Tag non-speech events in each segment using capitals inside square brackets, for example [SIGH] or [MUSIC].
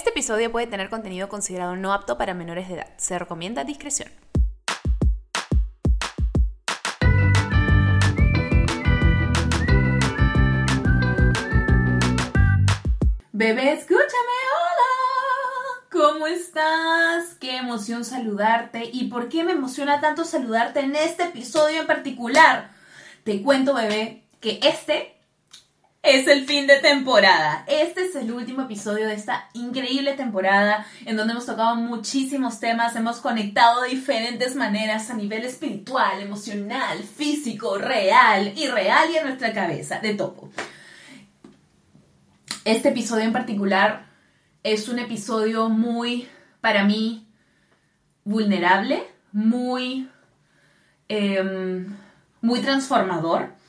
Este episodio puede tener contenido considerado no apto para menores de edad. Se recomienda discreción. Bebé, escúchame, hola. ¿Cómo estás? Qué emoción saludarte. ¿Y por qué me emociona tanto saludarte en este episodio en particular? Te cuento, bebé, que este es el fin de temporada. Este es el último episodio de esta increíble temporada en donde hemos tocado muchísimos temas, hemos conectado de diferentes maneras a nivel espiritual, emocional, físico, real, irreal y en nuestra cabeza, de topo. Este episodio en particular es un episodio muy, para mí, vulnerable, muy, em, muy transformador.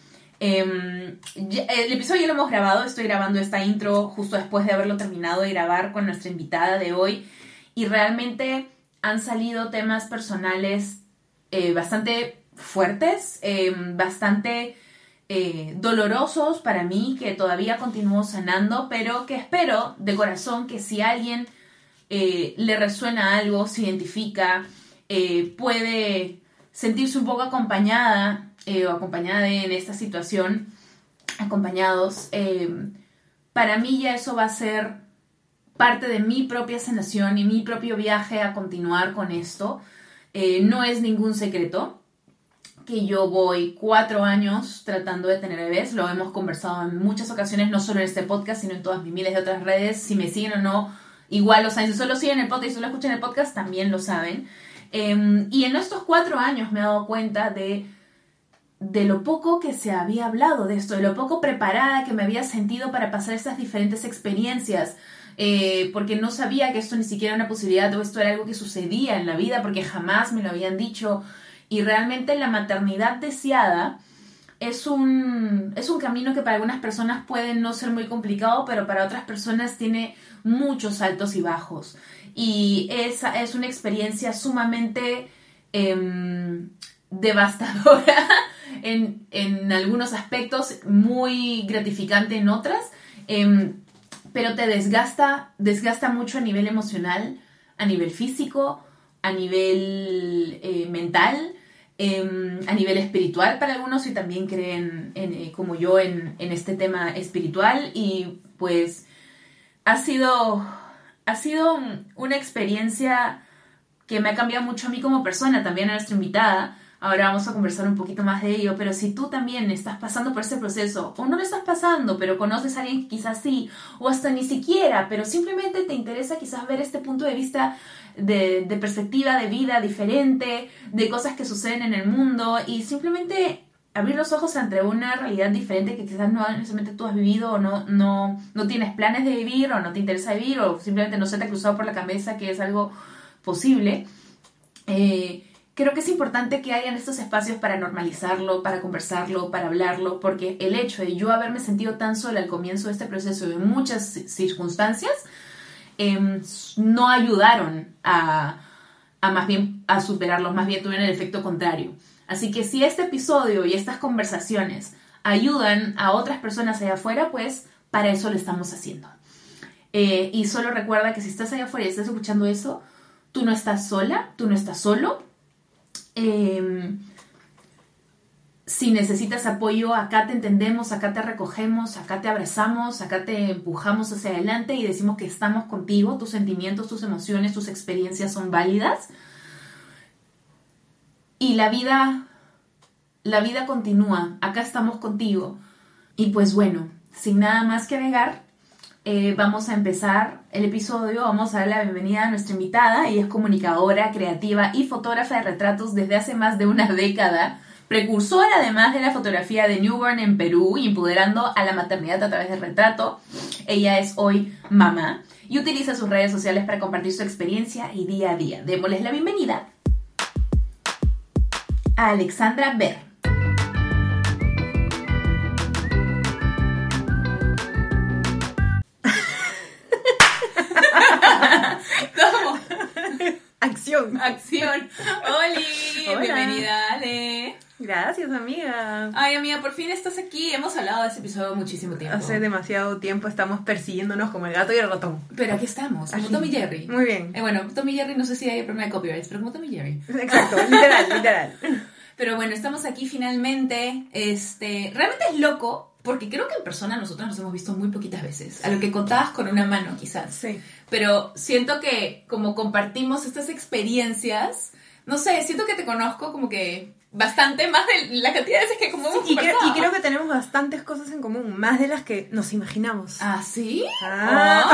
Em, el episodio ya lo hemos grabado, estoy grabando esta intro justo después de haberlo terminado de grabar con nuestra invitada de hoy. Y realmente han salido temas personales eh, bastante fuertes, em, bastante eh, dolorosos para mí que todavía continúo sanando, pero que espero de corazón que si alguien eh, le resuena algo, se identifica, puede sentirse un poco acompañada o acompañada en esta situación, acompañados, para mí ya eso va a ser parte de mi propia sanación y mi propio viaje a continuar con esto. no es ningún secreto que yo voy cuatro años tratando de tener bebés. Lo hemos conversado en muchas ocasiones, no solo en este podcast, sino en todas mis miles de otras redes. Si me siguen o no, igual lo saben. Si solo siguen el podcast y solo escuchan el podcast, también lo saben. Em, y en estos cuatro años me he dado cuenta de, de lo poco que se había hablado de esto, de lo poco preparada que me había sentido para pasar estas diferentes experiencias. Eh, porque no sabía que esto ni siquiera era una posibilidad o esto era algo que sucedía en la vida, porque jamás me lo habían dicho. Y realmente la maternidad deseada es un, es un camino que para algunas personas puede no ser muy complicado, pero para otras personas tiene muchos altos y bajos. Y esa es una experiencia sumamente em, devastadora [LAUGHS] en, algunos aspectos, muy gratificante en otras, em, pero te desgasta, desgasta mucho a nivel emocional, a nivel físico, a nivel eh, mental Em, a nivel espiritual para algunos y también creen eh, como yo en, este tema espiritual y pues ha sido, ha sido una experiencia que me ha cambiado mucho a mí como persona, también a nuestra invitada. Ahora vamos a conversar un poquito más de ello, pero si tú también estás pasando por ese proceso, o no lo estás pasando, pero conoces a alguien quizás sí, o hasta ni siquiera, pero simplemente te interesa quizás ver este punto de vista de, perspectiva de vida diferente, de cosas que suceden en el mundo y simplemente abrir los ojos ante una realidad diferente que quizás no necesariamente tú has vivido o no, no, no tienes planes de vivir o no te interesa vivir o simplemente no se te ha cruzado por la cabeza que es algo posible. Eh, creo que es importante que hayan estos espacios para normalizarlo, para conversarlo, para hablarlo, porque el hecho de yo haberme sentido tan sola al comienzo de este proceso en muchas circunstancias, Em, no ayudaron a, más bien a superarlos, más bien tuvieron el efecto contrario. Así que si este episodio y estas conversaciones ayudan a otras personas allá afuera, pues para eso lo estamos haciendo. Eh, y solo recuerda que si estás allá afuera y estás escuchando eso, tú no estás sola, tú no estás solo. Em, si necesitas apoyo, acá te entendemos, acá te recogemos, acá te abrazamos, acá te empujamos hacia adelante y decimos que estamos contigo, tus sentimientos, tus emociones, tus experiencias son válidas. Y la vida, la vida continúa, acá estamos contigo. Y pues bueno, sin nada más que agregar, eh, vamos a empezar el episodio, vamos a dar la bienvenida a nuestra invitada, ella es comunicadora, creativa y fotógrafa de retratos desde hace más de una década precursora además de la fotografía de Newborn en Perú, empoderando a la maternidad a través del retrato. Ella es hoy mamá y utiliza sus redes sociales para compartir su experiencia y día a día. Démosles la bienvenida a Alexandra Ver. Acción. Acción. Oli, bienvenida, Ale. Gracias, amiga. Ay, amiga, por fin estás aquí. Hemos hablado de ese episodio muchísimo tiempo. Hace demasiado tiempo estamos persiguiéndonos como el gato y el ratón. Pero aquí estamos, como. Tommy Jerry. Muy bien. Eh, bueno, Tommy Jerry no sé si hay problema de copyrights, pero como Tommy Jerry. Exacto, literal, literal. [LAUGHS] Pero bueno, estamos aquí finalmente. Este, realmente es loco, porque creo que en persona nosotros nos hemos visto muy poquitas veces. A lo que contabas con una mano, quizás. Sí. Pero siento que como compartimos estas experiencias, no sé, siento que te conozco como que bastante más de la cantidad de veces que como hemos Y creo, conversado. y creo que tenemos bastantes cosas en común, más de las que nos imaginamos. ¿Ah, sí? Ah.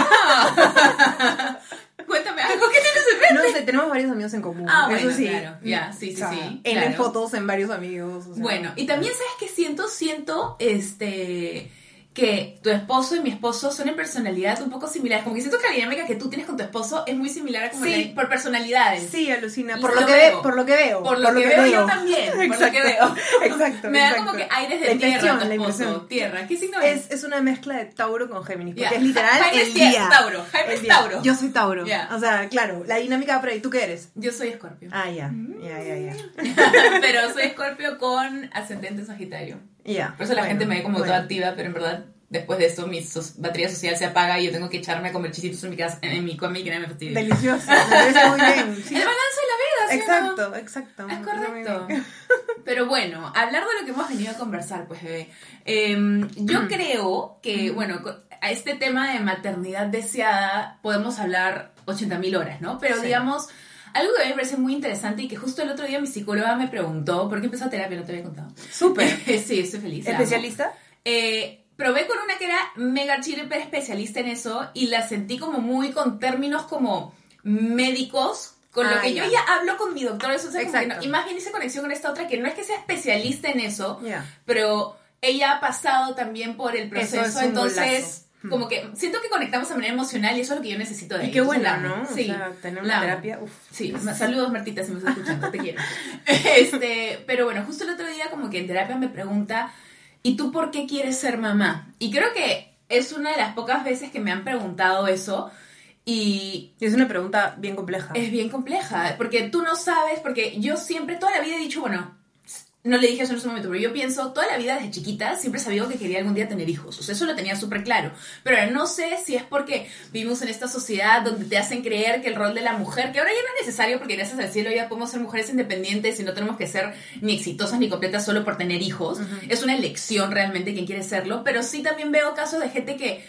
[LAUGHS] Cuéntame algo que tienes en mente. No sé, tenemos varios amigos en común. Ah, bueno, eso sí. claro. Ya, sí, sí, O sea, sí, En claro. fotos, en varios amigos. o sea. Bueno, y también sabes que siento, siento, este, que tu esposo y mi esposo son en personalidad un poco similares. Como que siento que la dinámica que tú tienes con tu esposo es muy similar a como Sí. la- por personalidades. Sí, alucina. Por lo lo, que veo. ve- por lo que veo. Por lo que veo yo también, por lo Exacto. que veo. [LAUGHS] Exacto. Me da exacto. como que aires de La tierra tu la esposo. impresión. Tierra. ¿Qué signo es? Es, es una mezcla de Tauro con Géminis, porque Ya. es literal Jaime el es día. Tauro, Jaime el es día. Tauro. Yo soy Tauro. Ya. O sea, claro, la dinámica va por ahí. ¿Tú qué eres? Yo soy escorpio. Ah, ya. Ya, ya, ya. [LAUGHS] pero soy escorpio con ascendente sagitario. Por eso la Bueno, gente me ve como bueno. toda activa, pero en verdad, después de esto, mi so- batería social se apaga y yo tengo que echarme a comer chisitos en mi casa, en, en mi cómic y no me fastidia. Delicioso. [LAUGHS] Me parece muy bien. Sí. El balance de la vida, ¿sí no? Exacto, exacto. Es correcto. [LAUGHS] Pero bueno, hablar de lo que hemos venido a conversar, pues, bebé. Em, yo creo que, bueno, co- a este tema de maternidad deseada podemos hablar 80.000 horas, ¿no? Pero Sí. digamos, algo que a mí me parece muy interesante y que justo el otro día mi psicóloga me preguntó, ¿por qué empezó terapia? No te había contado. Súper. [LAUGHS] sí, estoy feliz. ¿Especialista? Eh, probé con una que era mega chile especialista en eso y la sentí como muy con términos como médicos. Con lo Ah, que yo ya hablo con mi doctor, eso, que no- Exacto. y más bien hice conexión con esta otra que no es que sea especialista en eso, pero ella ha pasado también por el proceso, es entonces. Como que siento que conectamos de manera emocional y eso es lo que yo necesito de Y ella. qué bueno. ¿no? Sí, o sea, tener una terapia. Uf. Sí, saludos Martita si me estás escuchando, te quiero. [LAUGHS] Este, pero bueno, justo el otro día como que en terapia me pregunta, ¿y tú por qué quieres ser mamá? Y creo que es una de las pocas veces que me han preguntado eso y Y es una pregunta bien compleja. es bien compleja, porque tú no sabes, porque yo siempre toda la vida he dicho, bueno, no le dije eso en ese momento, pero yo pienso, toda la vida desde chiquita siempre sabido que quería algún día tener hijos, o sea, eso lo tenía súper claro, pero ahora no sé si es porque vivimos en esta sociedad donde te hacen creer que el rol de la mujer, que ahora ya no es necesario porque gracias al cielo ya podemos ser mujeres independientes y no tenemos que ser ni exitosas ni completas solo por tener hijos, es una elección realmente quien quiere serlo, pero sí también veo casos de gente que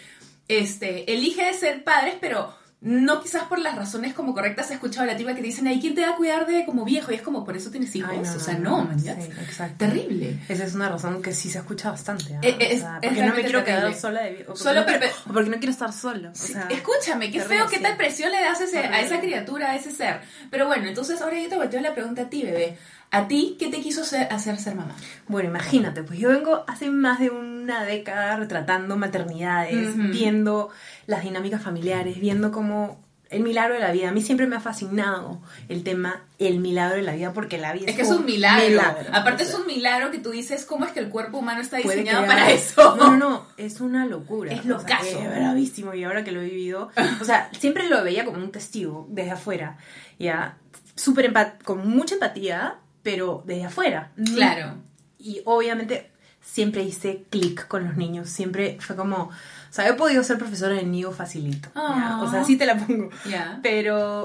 este, elige ser padres, pero no quizás por las razones como correctas. He escuchado a la tipa que te dicen, ay, ¿quién te va a cuidar de como viejo? Y es como, por eso tienes hijos. Ay, o sea, no, ya. Sí, exacto. Terrible. Esa es una razón que sí se escucha bastante. ¿ah? Eh, eh, es- O sea, porque no me quiero quedar sola de o porque Solo no quiero- perpe- o porque no quiero estar sola. O Sí, sea, Escúchame, qué terrible, feo, qué tal presión le das a, ese- a esa criatura, a ese ser. Pero bueno, entonces ahora yo te volteo la pregunta a ti, bebé. ¿A ti qué te quiso ser- hacer ser mamá? Bueno, imagínate, pues yo vengo hace más de una década retratando maternidades, Ujú. viendo las dinámicas familiares, viendo cómo el milagro de la vida. A mí siempre me ha fascinado el tema el milagro de la vida porque la vida Es que es un milagro. Aparte O es un milagro que tú dices, ¿cómo es que el cuerpo humano está diseñado para eso? No, no, no, es una locura. Es O sea, es bravísimo y ahora que lo he vivido, o sea, siempre lo veía como un testigo desde afuera, ya, súper con mucha empatía, pero desde afuera. Claro. Y obviamente siempre hice clic con los niños, siempre fue como, o sea, he podido ser profesora de niño facilito, ¿ya? O sea, sí te la pongo, Ya. pero,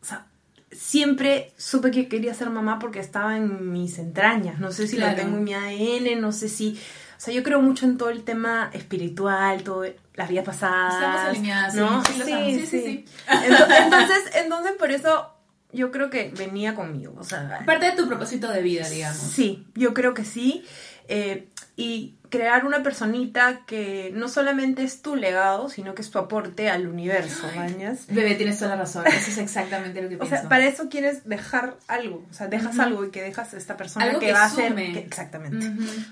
o sea, siempre supe que quería ser mamá porque estaba en mis entrañas. No sé si Claro. lo tengo en mi ADN, no sé si. O sea, yo creo mucho en todo el tema espiritual, todo las vidas pasadas. Estamos alineadas, sí, ¿no? sí. Sí, sí, sí. Ento- [LAUGHS] Entonces, entonces, por eso yo creo que venía conmigo. O sea, Parte de tu propósito de vida, digamos. Sí, yo creo que sí. Eh, y crear una personita que no solamente es tu legado, sino que es tu aporte al universo, ¿mañas? Bebé, tienes toda la razón. Eso es exactamente lo que O pienso. sea, para eso quieres dejar algo, o sea, dejas algo y que dejas esta persona Algo que, que va a ser que- exactamente.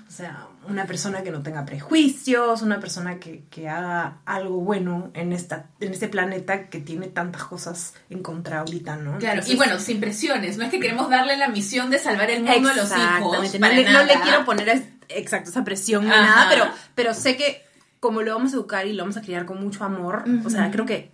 O sea, una persona que no tenga prejuicios, una persona que, que haga algo bueno en esta en este planeta que tiene tantas cosas en contra ahorita, ¿no? Claro, Entonces- y bueno, sin presiones. No es que queremos darle la misión de salvar el mundo a los hijos. No le, no nada. le quiero poner es- exacto esa presión ni nada, pero, pero sé que como lo vamos a educar y lo vamos a criar con mucho amor, o sea, creo que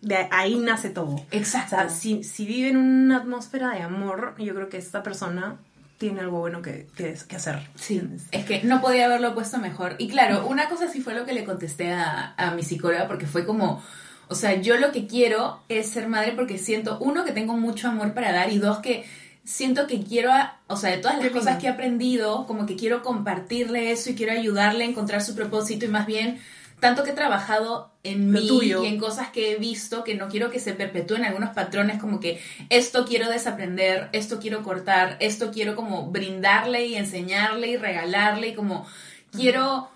de ahí nace todo. O Exacto. sea, si, si vive en una atmósfera de amor, yo creo que esta persona tiene algo bueno que, que, que hacer. Sí, es que no podía haberlo puesto mejor. Y claro, una cosa sí fue lo que le contesté a, a mi psicóloga, porque fue como, o sea, yo lo que quiero es ser madre porque siento, uno, que tengo mucho amor para dar y dos, que siento que quiero, a- o sea, de todas las cosas que he aprendido, como que quiero compartirle eso y quiero ayudarle a encontrar su propósito y más bien, tanto que he trabajado en Lo mí tuyo. y en cosas que he visto que no quiero que se perpetúen algunos patrones como que esto quiero desaprender, esto quiero cortar, esto quiero como brindarle y enseñarle y regalarle y como quiero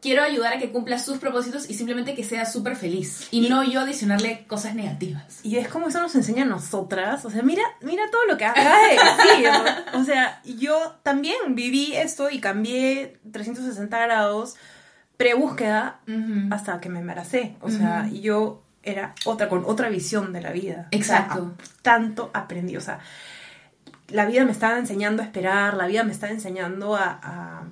quiero ayudar a que cumpla sus propósitos y simplemente que sea súper feliz y no yo adicionarle cosas negativas. Y es como eso nos enseña a nosotras. O sea, mira, mira todo lo que acaba de decir. O sea, yo también viví esto y cambié 360 grados pre-búsqueda hasta que me embaracé. O sea, yo era otra, con otra visión de la vida. O sea, Exacto. tanto aprendí. O sea, la vida me estaba enseñando a esperar, la vida me estaba enseñando a, a-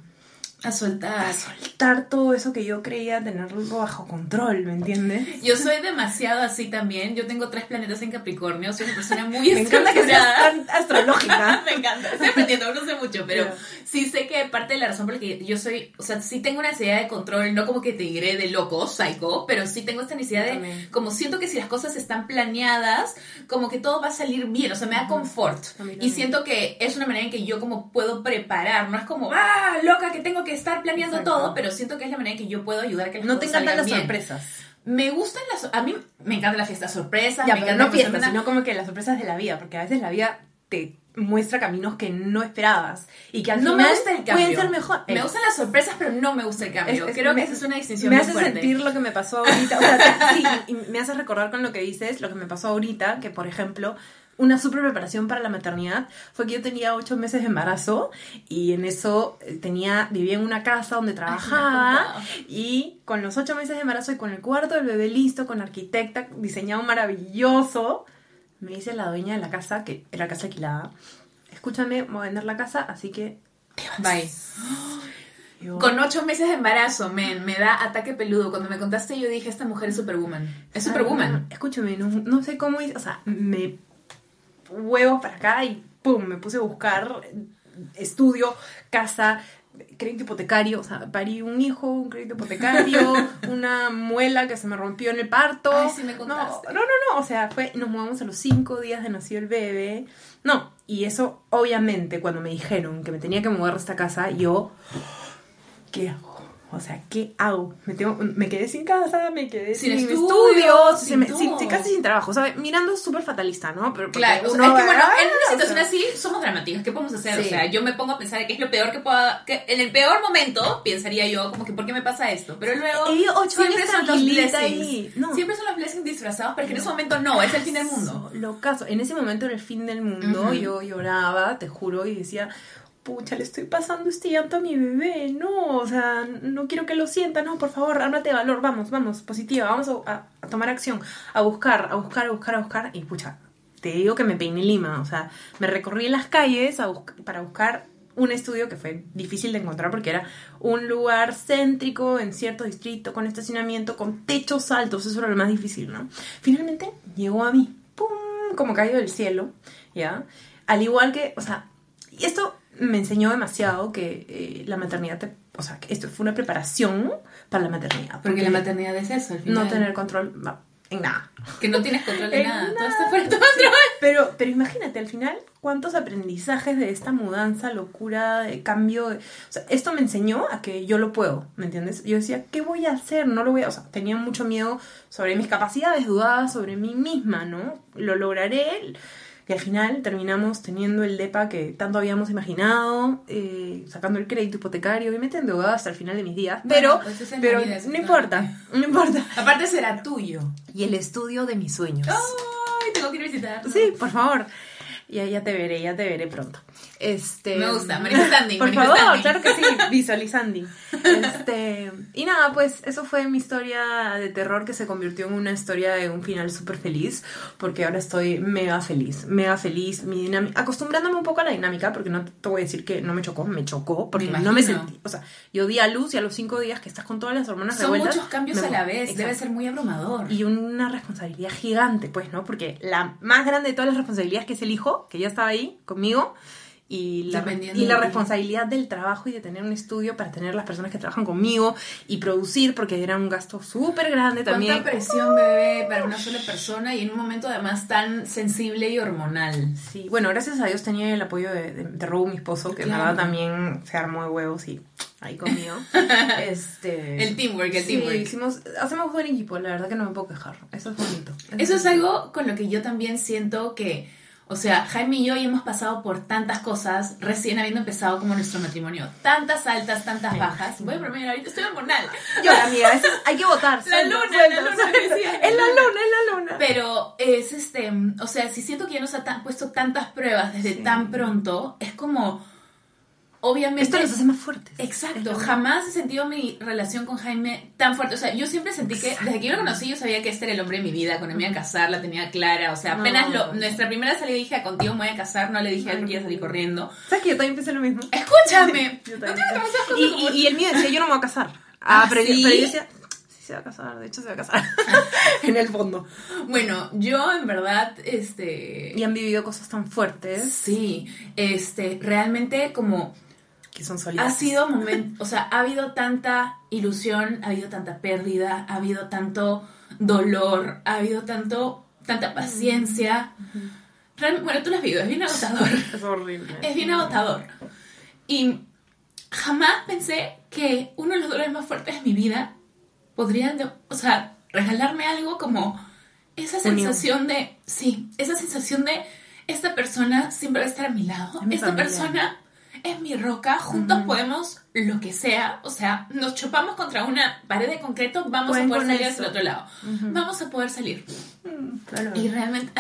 A soltar. a soltar todo eso que yo creía tenerlo bajo control, ¿me entiendes? Yo soy demasiado así también. Yo tengo tres planetas en Capricornio. Soy una persona muy [LAUGHS] Me encanta que seas tan astrológica. [LAUGHS] Me encanta. Estoy aprendiendo, no sé mucho, pero sí sé que parte de la razón por la que yo soy, o sea, sí tengo una necesidad de control, no como que te diré de loco, psycho, pero sí tengo esta necesidad de, también. como siento que si las cosas están planeadas, como que todo va a salir bien, o sea, me da confort. Y siento que es una manera en que yo como puedo preparar, no es como, ah, loca, que tengo que estar planeando Exacto. todo, pero siento que es la manera en que yo puedo ayudar a que las No te encantan las bien. sorpresas. Me gustan las, a mí me encantan las fiestas sorpresas, Ya, me pero no fiestas, sino como que las sorpresas de la vida, porque a veces la vida te muestra caminos que no esperabas y que al no final me gusta el cambio. pueden ser mejor. Me Eh, gustan las sorpresas, pero no me gusta el cambio. es- es- Creo me- que esa es una distinción Me muy hace fuerte. sentir lo que me pasó ahorita, o sea, sí, y me hace recordar con lo que dices, lo que me pasó ahorita, que por ejemplo, una super preparación para la maternidad fue que yo tenía ocho meses de embarazo y en eso eh, tenía, vivía en una casa donde Ay, trabajaba contado. y con los ocho meses de embarazo y con el cuarto del bebé listo, con arquitecta, diseñado maravilloso, me dice la dueña de la casa, que era casa alquilada, escúchame, voy a vender la casa, así que... Bye. [GASPS] yo- Con ocho meses de embarazo, men, me da ataque peludo. Cuando me contaste, yo dije, esta mujer es superwoman. Es superwoman. Ah, Escúchame, no, no sé cómo hice, o sea, me huevo para acá y pum, me puse a buscar estudio, casa, crédito hipotecario, o sea, parí un hijo, un crédito hipotecario, [LAUGHS] una muela que se me rompió en el parto. Ay, sí me no, no, no, no, o sea, fue, nos mudamos a los cinco días de nacido el bebé. No, y eso, obviamente, cuando me dijeron que me tenía que mudar a esta casa, yo, [GASPS] ¿qué hago? O sea, ¿qué hago? Me, tengo- me quedé sin casa, me quedé Sin sin, estudios, estudios, sin me- sin- casi sin trabajo, ¿sabes? Mirando súper fatalista, ¿no? Pero Claro, o sea, uno es que bueno, en una o situación sea, así somos dramáticos. ¿Qué podemos hacer? Sí. O sea, yo me pongo a pensar que es lo peor que pueda. Que en el peor momento pensaría yo, como que, ¿por qué me pasa esto? Pero luego. Ocho siempre años son los blessings. ahí. No. Siempre son los blessings disfrazados, pero que en ese momento no, es el fin del mundo. Lo caso. En ese momento era el fin del mundo. Yo lloraba, te juro, y decía, pucha, le estoy pasando este llanto a mi bebé. No, o sea, no quiero que lo sienta. No, por favor, ármate de valor. Vamos, vamos, positiva. Vamos a, tomar acción. A buscar, a buscar, a buscar, a buscar. Y pucha, te digo que me peiné Lima. O sea, me recorrí las calles a para buscar un estudio que fue difícil de encontrar porque era un lugar céntrico en cierto distrito con estacionamiento con techos altos, eso era lo más difícil, ¿no? Finalmente llegó a mí, ¡pum! como cayó del cielo, ¿ya? Al igual que, o sea, y esto me enseñó demasiado que eh, la maternidad, te- o sea, que esto fue una preparación para la maternidad. Porque la maternidad es eso, al final. No tener control en nada. Que no tienes control En nada. Todo está fuera de tu control. Pero, pero imagínate, al final, cuántos aprendizajes de esta mudanza, locura, de cambio. de- o sea, esto me enseñó a que yo lo puedo, ¿me entiendes? Yo decía, ¿qué voy a hacer? No lo voy a. O sea, tenía mucho miedo sobre mis capacidades, dudaba sobre mí misma, ¿no? Lo lograré. Y al final terminamos teniendo el DEPA que tanto habíamos imaginado, eh, sacando el crédito hipotecario, obviamente endeudada hasta el final de mis días. Pero, pues pero vida, no importa, no importa. [LAUGHS] Aparte será tuyo. Y el estudio de mis sueños. Ay, tengo que ir a visitar. Sí, por favor. Ya, ya te veré, ya te veré pronto. Este, Me gusta, manifestando, [LAUGHS] Por manifestando. favor, claro que sí, [LAUGHS] visualizando. [LAUGHS] Este, y nada, pues eso fue mi historia de terror que se convirtió en una historia de un final súper feliz, porque ahora estoy mega feliz, mega feliz, mi dinámica, acostumbrándome un poco a la dinámica, porque no te voy a decir que no me chocó, me chocó, porque Me no me sentí, o sea, yo di a luz y a los cinco días que estás con todas las hormonas Son revueltas, muchos cambios a la vez. Debe Exacto ser muy abrumador. y una responsabilidad gigante, pues, ¿no? Porque la más grande de todas las responsabilidades que es el hijo, que ya estaba ahí conmigo, y la, y la responsabilidad del trabajo y de tener un estudio para tener las personas que trabajan conmigo y producir, porque era un gasto súper grande también. Cuánta presión, bebé, para una sola persona y en un momento además tan sensible y hormonal. Sí, bueno, gracias a Dios tenía el apoyo de, de, de mi esposo, que Claro. la verdad también se armó de huevos y ahí [LAUGHS] conmigo. este, El teamwork, el sí, teamwork. hicimos, hacemos buen equipo, la verdad que no me puedo quejar. Eso es bonito. Eso es algo con lo que yo también siento que, o sea, Jaime y yo ya hemos pasado por tantas cosas recién habiendo empezado como nuestro matrimonio. Tantas altas, tantas bajas. Voy a bromear ahorita, estoy hormonal. Yo, amiga, es- hay que votar. La luna, la luna. Es la luna, es la luna. Pero es este, o sea, si siento que ya nos ha puesto tantas pruebas desde Sí. tan pronto, es como, obviamente... Esto los hace más fuertes. Exacto, jamás he sentido mi relación con Jaime tan fuerte. O sea, yo siempre sentí que desde que yo lo conocí, yo sabía que este era el hombre de mi vida. Cuando me iba a casar, la tenía clara. O sea, No. apenas lo, nuestra primera salida dije, "Ah, contigo me voy a casar. No le dije a él a salir corriendo. ¿Sabes que yo también pensé lo mismo? Escúchame, [LAUGHS] Yo no también tengo que pasar y, y, y el mío decía, yo no me voy a casar. Ah, ¿Ah, pero, yo- sí? pero yo decía, sí se va a casar, de hecho se va a casar. [LAUGHS] en el fondo. Bueno, yo en verdad, este... Y han vivido cosas tan fuertes Sí, este, realmente como que son ha sólidas. sido momento, o sea, ha habido tanta ilusión, ha habido tanta pérdida, ha habido tanto dolor, ha habido tanto, tanta paciencia. Real- bueno, tú lo has vivido, es bien [LAUGHS] agotador. Es horrible. Es bien agotador. Y jamás pensé que uno de los dolores más fuertes de mi vida podría, o sea, regalarme algo como esa Unión. sensación de, sí, esa sensación de esta persona siempre va a estar a mi lado, mi esta familia. persona es mi roca, juntos podemos lo que sea, o sea, nos chopamos contra una pared de concreto, vamos Pueden a poder salir eso. hacia el otro lado, vamos a poder salir. Claro. Y realmente,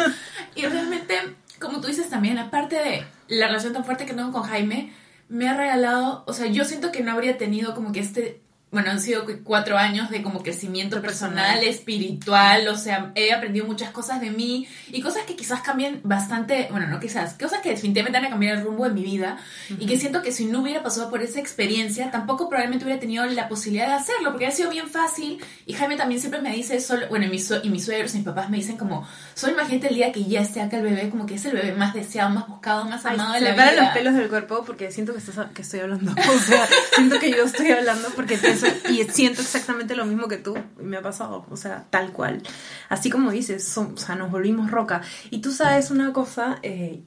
[LAUGHS] y realmente, como tú dices también, aparte de la relación tan fuerte que tengo con Jaime, me ha regalado, o sea, yo siento que no habría tenido como que este, bueno, han sido cu- cuatro años de como crecimiento personal, personal. espiritual, o sea, he aprendido muchas cosas de mí y cosas que quizás cambien bastante, bueno, no quizás, cosas que definitivamente van a cambiar el rumbo de mi vida y que siento que si no hubiera pasado por esa experiencia, tampoco probablemente hubiera tenido la posibilidad de hacerlo, porque ha sido bien fácil y Jaime también siempre me dice, solo, bueno, y mis, y mis suegros y mis papás me dicen como, solo imagínate el día que ya esté acá el bebé, como que es el bebé más deseado, más buscado, más Ay, amado se de la me vida. los pelos del cuerpo porque siento que, estás, que estoy hablando. [LAUGHS] O sea, siento que yo estoy hablando porque pienso y siento exactamente lo mismo que tú. Y me ha pasado. O sea, tal cual. Así como dices, son- o sea, nos volvimos roca. Y tú sabes una cosa, eh,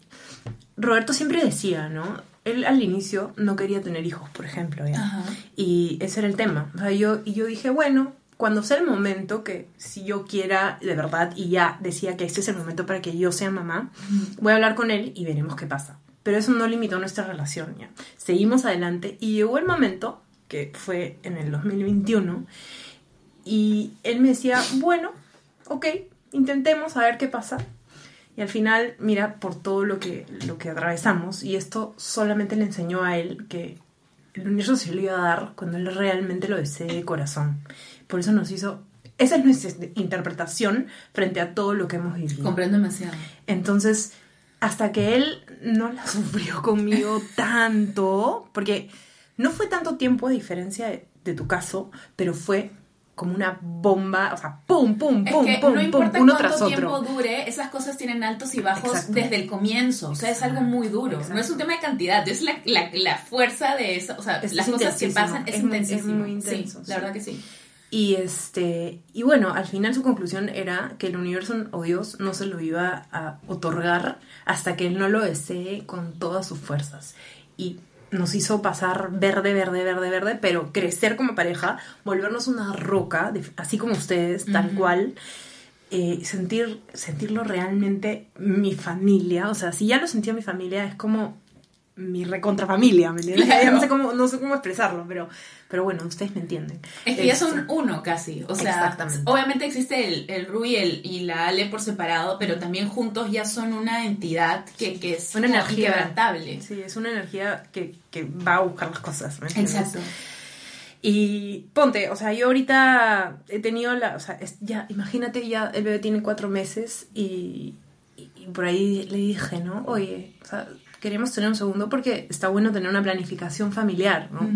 Roberto siempre decía, ¿no? Él al inicio no quería tener hijos, por ejemplo. Y ese era el tema. O sea, yo, y yo dije, bueno, cuando sea el momento que si yo quiera de verdad y ya decía que este es el momento para que yo sea mamá, voy a hablar con él y veremos qué pasa. Pero eso no limitó nuestra relación, ¿ya? Seguimos adelante y llegó el momento, que fue en el 2021, y él me decía, bueno, ok, intentemos a ver qué pasa. Y al final, mira, por todo lo que, lo que atravesamos, y esto solamente le enseñó a él que el universo se lo iba a dar cuando él realmente lo desee de corazón. Por eso nos hizo... Esa es nuestra interpretación frente a todo lo que hemos vivido. Comprendo demasiado. Entonces, hasta que él no la [LAUGHS] sufrió conmigo tanto, porque no fue tanto tiempo a diferencia de, de tu caso, pero fue como una bomba, o sea, pum, pum, Es pum, que pum, no pum, importa uno cuánto tras tiempo otro. dure, esas cosas tienen altos y bajos Exacto. desde el comienzo. O sea, es algo muy duro. Exacto. No es un tema de cantidad, es la, la, la fuerza de eso. O sea, Es- las es cosas que pasan es, Es es intensísimo. muy intenso, Sí, sí. la verdad que sí. Y este, y bueno, al final su conclusión era que el universo o Dios no se lo iba a otorgar hasta que él no lo desee con todas sus fuerzas. Y nos hizo pasar verde, verde, verde, verde, pero crecer como pareja, volvernos una roca, así como ustedes, tal cual. eh, sentir, sentirlo realmente mi familia, o sea, si ya lo sentía mi familia, es como mi recontrafamilia, ¿me entiendes? Claro. No sé cómo, no sé cómo expresarlo, pero, pero bueno, ustedes me entienden. Es que ya Este, son uno casi. O sea, Exactamente. obviamente existe el, el Ru y, el, y la Ale por separado, pero también juntos ya son una entidad que, que es Una energía. inquebrantable. Sí, es una energía que, que va a buscar las cosas. ¿me entiendes? Exacto. Y ponte, o sea, yo ahorita he tenido la, o sea, es- ya, imagínate, ya el bebé tiene cuatro meses y, y- y por ahí le dije, ¿no? Oye, o sea, queremos tener un segundo porque está bueno tener una planificación familiar, ¿no?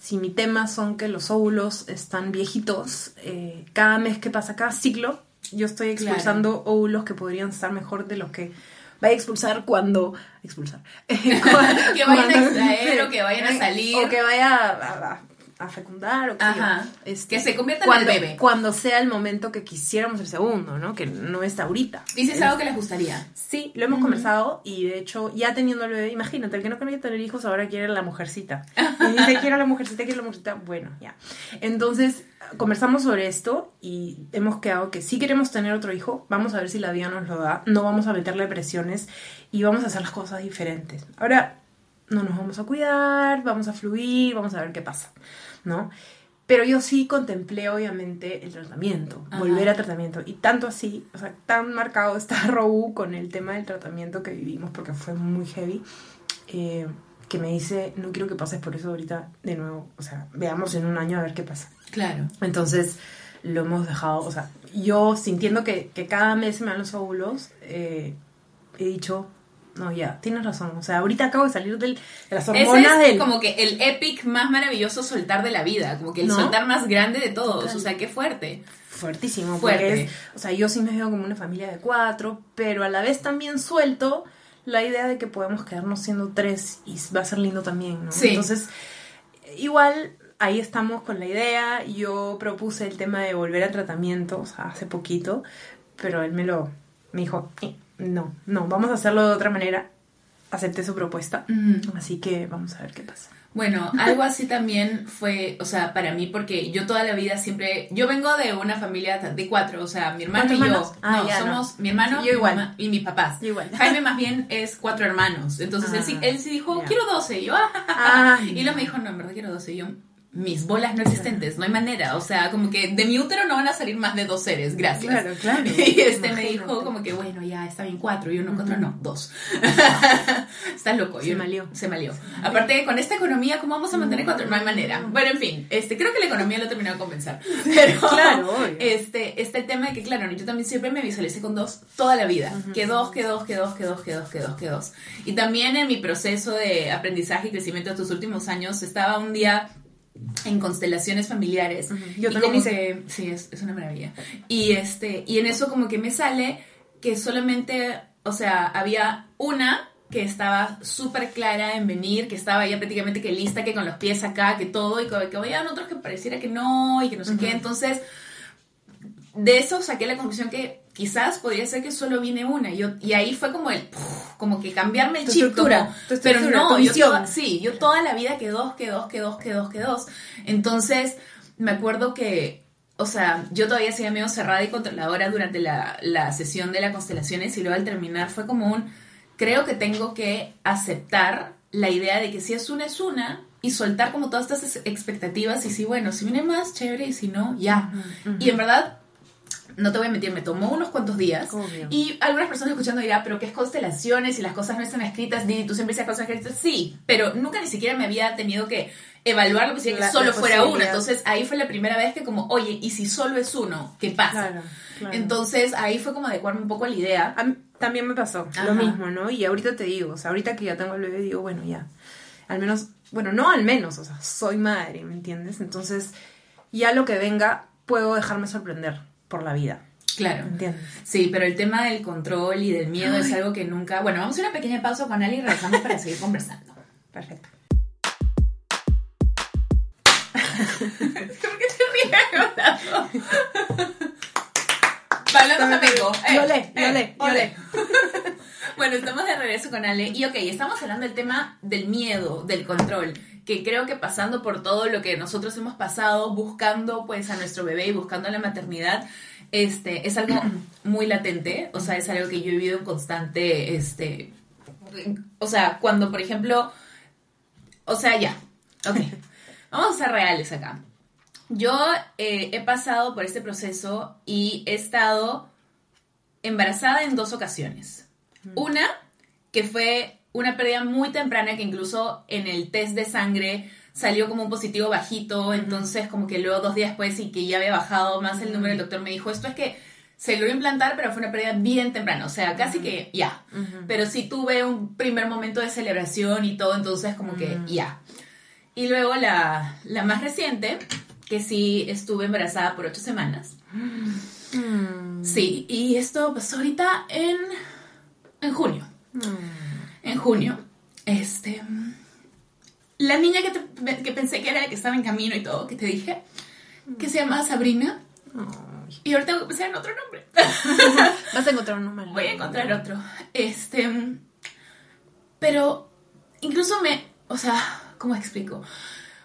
Si mi tema son que los óvulos están viejitos, eh, cada mes que pasa, cada ciclo, yo estoy Claro. expulsando óvulos que podrían estar mejor de los que vaya a expulsar cuando expulsar [LAUGHS] [LAUGHS] que vayan a extraer o que vayan a salir. o que vaya a, a- a fecundar o yo. Ajá. Este, Que se convierta cuando, en el bebé. cuando sea el momento que quisiéramos el segundo no que no es ahorita Dices Es- algo que les gustaría. Sí, lo hemos conversado y de hecho ya teniendo el bebé, imagínate, el que no quería tener hijos ahora quiere la mujercita. [LAUGHS] Y dice, quiero la mujercita, quiero la mujercita. Bueno, ya. Entonces, conversamos sobre esto y hemos quedado que si queremos tener otro hijo, vamos a ver si la vida nos lo da, no vamos a meterle presiones y vamos a hacer las cosas diferentes. Ahora, no nos vamos a cuidar, vamos a fluir, vamos a ver qué pasa, ¿no? Pero yo sí contemplé, obviamente, el tratamiento, Ajá. volver a tratamiento. Y tanto así, o sea, tan marcado está [LAUGHS] Robu con el tema del tratamiento que vivimos, porque fue muy heavy, eh, que me dice, no quiero que pases por eso ahorita de nuevo. O sea, veamos en un año a ver qué pasa. Claro. Entonces, lo hemos dejado, o sea, yo sintiendo que, que cada mes me dan los óvulos, eh, he dicho, no, ya, tienes razón. O sea, ahorita acabo de salir del, de las Ese hormonas es del... como que el epic más maravilloso soltar de la vida, como que el ¿No? soltar más grande de todos, o sea, qué fuerte. fuertísimo. Fuerte. Es, o sea, yo sí me veo como una familia de cuatro, pero a la vez también suelto la idea de que podemos quedarnos siendo tres y va a ser lindo también, ¿no? Sí. Entonces, igual ahí estamos con la idea. Yo propuse el tema de volver al tratamiento, o sea, hace poquito, pero él me lo, me dijo, "Eh, no, no, vamos a hacerlo de otra manera. Acepté su propuesta, así que vamos a ver qué pasa. Bueno, algo así también fue, o sea, para mí, porque yo toda la vida siempre, yo vengo de una familia de cuatro, o sea, mi hermano y ¿Cuántos yo? Ah, no, somos no. mi hermano Yo igual. y mis papás. Yo igual. Jaime más bien es cuatro hermanos, entonces él, sí, Ah, él sí dijo, quiero doce, y yo, ah, y luego me dijo, no, en verdad quiero doce, y yo, mis bolas no existentes, no hay manera, o sea, como que de mi útero no van a salir más de dos seres, gracias. Claro, claro. [LAUGHS] Y este me dijo como que, bueno, ya está bien cuatro, y uno, cuatro, no, dos. [LAUGHS] Estás loco. Se malió. Se malió. Aparte, con esta economía, ¿cómo vamos a mantener cuatro? No hay manera. Bueno, en fin, este, creo que la economía lo ha terminado de convencer. [LAUGHS] Pero, Claro, obvio. este, este tema de que, claro, yo también siempre me visualicé con dos toda la vida. Que dos, que dos, que dos, que dos, que dos, que dos, que dos. Y también en mi proceso de aprendizaje y crecimiento de estos últimos años, estaba un día en constelaciones familiares. Ujú. Yo también hice. sí, es, es una maravilla. Y, este, y en eso como que me sale que solamente, o sea, había una que estaba súper clara en venir, que estaba ya prácticamente que lista, que con los pies acá, que todo, y que, que había otros que pareciera que no, y que no sé qué. Entonces, de eso saqué la conclusión que quizás podría ser que solo viene una. Y, yo, y ahí fue como el, como que cambiarme el Tu chip. estructura, como- tu pero no, tu yo toda- sí, yo toda la vida que dos, que dos, que dos, que dos, que dos. Entonces, me acuerdo que, o sea, yo todavía seguía medio cerrada y controladora durante la, la sesión de las constelaciones y luego al terminar fue como un, creo que tengo que aceptar la idea de que si es una, es una y soltar como todas estas expectativas y si, bueno, si viene más, chévere, y si no, ya. Y en verdad, no te voy a mentir, me tomó unos cuantos días. Obvio. Y algunas personas escuchando dirán, pero ¿qué es constelaciones y las cosas no están escritas? Didi, tú siempre decías cosas escritas. Sí, pero nunca ni siquiera me había tenido que evaluarlo, pues decía que solo fuera uno. Entonces ahí fue la primera vez que como, oye, ¿y si solo es uno? ¿Qué pasa? Claro, claro. Entonces ahí fue como adecuarme un poco a la idea. A mí también me pasó Ajá. lo mismo, ¿no? Y ahorita te digo, o sea, ahorita que ya tengo el bebé, digo, bueno, ya. Al menos, bueno, no al menos, o sea, soy madre, ¿me entiendes? Entonces, ya lo que venga, puedo dejarme sorprender por la vida, Claro. ¿me entiendes? Sí, pero el tema del control y del miedo es algo que nunca... Bueno, vamos a una pequeña pausa con Ali y regresamos para seguir conversando. Perfecto. ¿Por qué te ríes, Bailando flamenco. Eh, Yo le, eh, yo le, yo ole. le. [LAUGHS] Bueno, estamos de regreso con Ale. Y ok, estamos hablando del tema del miedo, del control. Que creo que pasando por todo lo que nosotros hemos pasado, buscando pues a nuestro bebé y buscando la maternidad, este, es algo [CLEARS THROAT] muy latente. O sea, es algo que yo he vivido en constante, este, o sea, cuando por ejemplo, o sea, ya, ok, [LAUGHS] vamos a ser reales acá. Yo eh, he pasado por este proceso y he estado embarazada en dos ocasiones. Una, que fue una pérdida muy temprana, que incluso en el test de sangre salió como un positivo bajito, entonces como que luego dos días después y que ya había bajado más el número, el doctor me dijo, esto es que se lo iba a implantar, pero fue una pérdida bien temprana, o sea, casi que ya. Pero sí tuve un primer momento de celebración y todo, entonces como que ya. Y luego la, la más reciente, que sí estuve embarazada por ocho semanas. Mm. Sí, y esto pasó ahorita en en junio. En junio, este. La niña que, te- que pensé que era la que estaba en camino y todo, que te dije, que se llama Sabrina. Ay. Y ahora tengo que pensar en otro nombre. [LAUGHS] Vas a encontrar uno más. Voy a encontrar otro. Este. Pero incluso me. O sea, ¿cómo explico?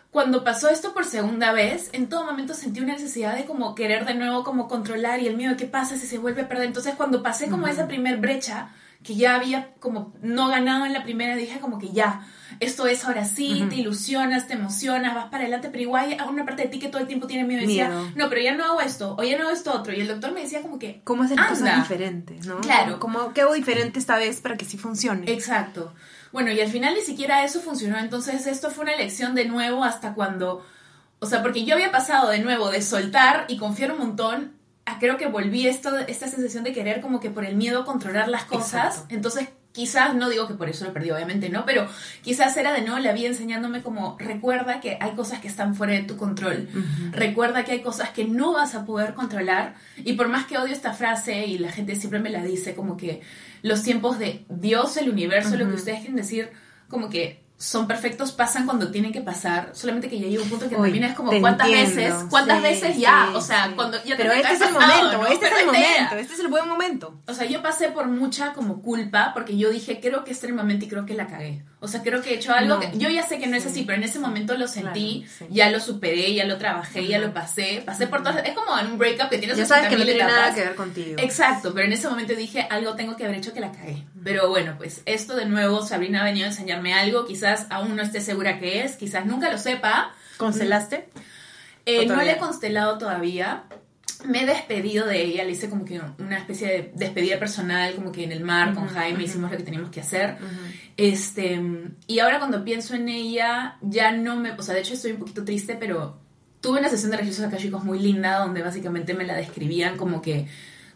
Cuando pasó esto por segunda vez, en todo momento sentí una necesidad de como querer de nuevo como controlar y el miedo de qué pasa si se vuelve a perder. Entonces cuando pasé como esa primer brecha, que ya había como no ganado en la primera, dije como que ya, esto es ahora sí, te ilusionas, te emocionas, vas para adelante, pero igual hay una parte de ti que todo el tiempo tiene miedo y decía, Miedo. no, pero ya no hago esto, o ya no hago esto otro. Y el doctor me decía como que, ¿Cómo hacer cosas diferentes, no? Claro. Como, ¿qué hago diferente esta vez para que sí funcione? Exacto. Bueno, y al final ni siquiera eso funcionó, entonces esto fue una lección de nuevo hasta cuando, o sea, porque yo había pasado de nuevo de soltar y confiar un montón creo que volví esto, esta sensación de querer como que por el miedo controlar las cosas, Exacto. entonces quizás, no digo que por eso lo perdí, obviamente no, pero quizás era de nuevo la vida enseñándome como recuerda que hay cosas que están fuera de tu control, recuerda que hay cosas que no vas a poder controlar. Y por más que odio esta frase y la gente siempre me la dice como que los tiempos de Dios, el universo, lo que ustedes quieren decir, como que son perfectos, pasan cuando tienen que pasar, solamente que ya llega un punto que Uy, también es como te cuántas entiendo. veces, cuántas Sí, veces ya, sí, o sea, sí. cuando ya Pero tendría este es el pasado, momento, ¿no? este es el era. momento, este es el buen momento. O sea, yo pasé por mucha como culpa porque yo dije, creo que extremadamente y creo que la cagué. O sea, creo que he hecho algo No, que yo ya sé que no es sí. así, pero en ese momento lo sentí, Claro, sí. ya lo superé, ya lo trabajé, ya lo pasé, pasé por todas, es como en un breakup que tienes Ya sabes que no 80.000 tiene nada que ver contigo. Exacto, pero en ese momento dije, algo tengo que haber hecho que la cagué. Pero bueno, pues esto de nuevo, Sabrina ha venido a enseñarme algo, quizás aún no esté segura que es, quizás nunca lo sepa. ¿Constelaste? Eh, ¿O no le he constelado todavía. Me he despedido de ella, le hice como que una especie de despedida personal, como que en el mar con Jaime ujú. hicimos lo que teníamos que hacer. Este, y ahora cuando pienso en ella, ya no me, o sea, de hecho estoy un poquito triste, pero tuve una sesión de registros akashicos muy linda donde básicamente me la describían como que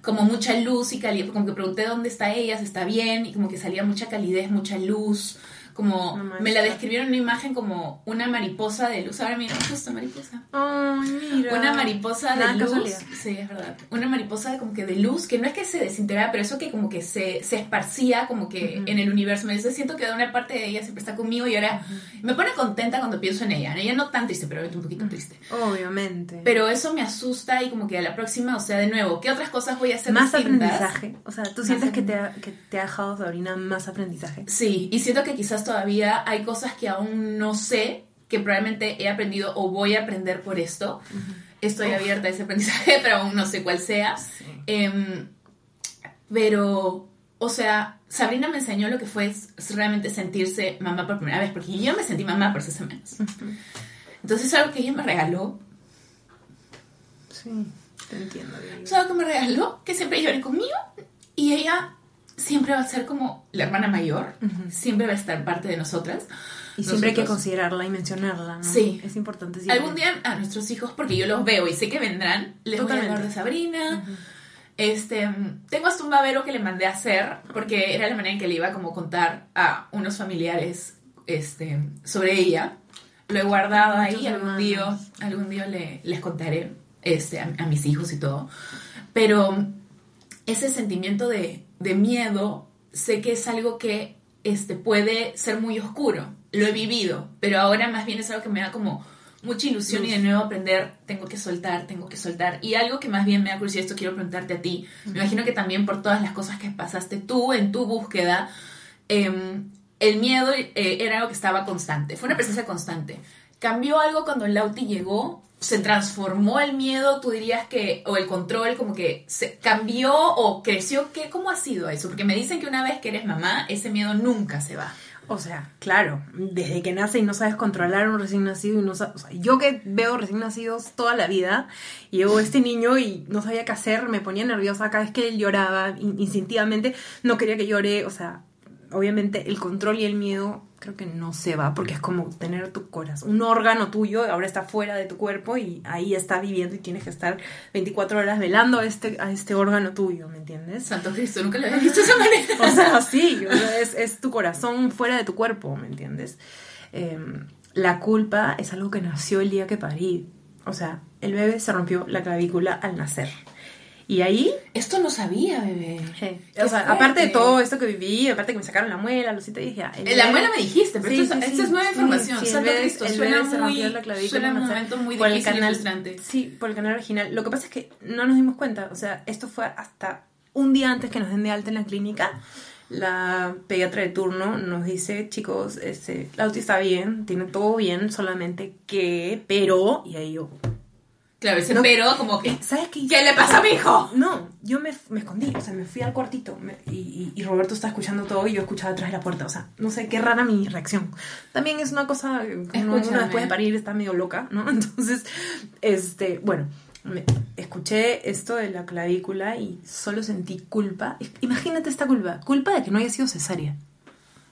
como mucha luz y calidez, como que pregunté dónde está ella, si está bien, y como que salía mucha calidez, mucha luz, como No me la describieron en una imagen como una mariposa de luz. Ahora mira, justo mariposa. Ay, mira. Una mariposa de luz. casualidad. Sí, es verdad. Una mariposa como que de luz, que no es que se desintegrara, pero eso que como que se, se esparcía como que Ujú. en el universo. Me dice, siento que una parte de ella siempre está conmigo y ahora me pone contenta cuando pienso en ella. En ella no tan triste, pero un poquito triste. Obviamente. Pero eso me asusta y como que a la próxima, o sea, de nuevo, ¿qué otras cosas voy a hacer más distintas? aprendizaje. O sea, tú sientes que te, ha, que te ha dejado Sabrina más aprendizaje. Sí, y siento que quizás todavía hay cosas que aún no sé, que probablemente he aprendido o voy a aprender por esto. Estoy Uf. abierta a ese aprendizaje, [LAUGHS] pero aún no sé cuál sea. Sí. Em, pero, o sea, Sabrina me enseñó lo que fue realmente sentirse mamá por primera vez, porque yo me sentí mamá por seis semanas. Entonces es algo que ella me regaló. Sí, te entiendo. Es algo que me regaló, que siempre llore conmigo. Y ella siempre va a ser como la hermana mayor. Siempre va a estar parte de nosotras. Y siempre hay que considerarla y mencionarla, ¿no? Sí. Es importante siempre. Algún día a nuestros hijos, porque yo los veo y sé que vendrán, les voy a Totalmente. hablar de Sabrina. Este, tengo hasta un babero que le mandé a hacer, porque era la manera en que le iba como a contar a unos familiares este, sobre ella. Lo he guardado Muchos ahí, algún día, algún día le- les contaré este, a, a mis hijos y todo. Pero ese sentimiento de, de miedo, sé que es algo que este, puede ser muy oscuro. Lo he vivido, pero ahora más bien es algo que me da como mucha ilusión y de nuevo aprender, tengo que soltar, tengo que soltar. Y algo que más bien me da curiosidad, esto quiero preguntarte a ti. Me imagino que también por todas las cosas que pasaste tú en tu búsqueda, em, el miedo eh, era algo que estaba constante, fue una presencia constante. ¿Cambió algo cuando el Lauti llegó? ¿Se transformó el miedo, tú dirías que, o el control, como que se cambió o creció? ¿Qué, ¿Cómo ha sido eso? Porque me dicen que una vez que eres mamá, ese miedo nunca se va. O sea, claro, desde que nace y no sabes controlar a un recién nacido y no sa- o sea, yo que veo recién nacidos toda la vida, y llegó este niño y no sabía qué hacer, me ponía nerviosa cada vez que él lloraba, in- instintivamente no quería que llore, o sea, obviamente el control y el miedo creo que no se va porque es como tener tu corazón, un órgano tuyo ahora está fuera de tu cuerpo y ahí está viviendo y tienes que estar 24 horas velando a este, a este órgano tuyo, ¿me entiendes? Santo Cristo, nunca lo había visto de esa manera. O sea, sí, o sea, es, es tu corazón fuera de tu cuerpo, ¿me entiendes? Eh, la culpa es algo que nació el día que parí. O sea, el bebé se rompió la clavícula al nacer. Y ahí, Esto no sabía, bebé. O sea, fuerte. aparte de todo esto que viví, aparte que me sacaron la muela, los dije, ya, el La muela me dijiste, pero Sí, esto, es- sí, esto sí, es nueva información. sí, el Cristo, el suena muy, la clavícula, suena un momento muy por el difícil y canal- frustrante. Sí, por el canal original. Lo que pasa es que no nos dimos cuenta, o sea, esto fue hasta un día antes que nos den de alta en la clínica. La pediatra de turno nos dice, chicos, este, la UTI está bien, tiene todo bien, solamente que, pero, y ahí yo, Claro, ese No. pero como que... ¿sabes qué? ¿Qué le pasa a mi hijo? No, yo me, me escondí, o sea, me fui al cuartito me- y, y- Roberto está escuchando todo y yo escuchaba detrás de la puerta, o sea, no sé, qué rara mi reacción. También es una cosa, que uno, después de parir está medio loca, ¿no? [LAUGHS] Entonces, este, bueno, me- escuché esto de la clavícula y solo sentí culpa. Imagínate esta culpa, culpa de que no haya sido cesárea.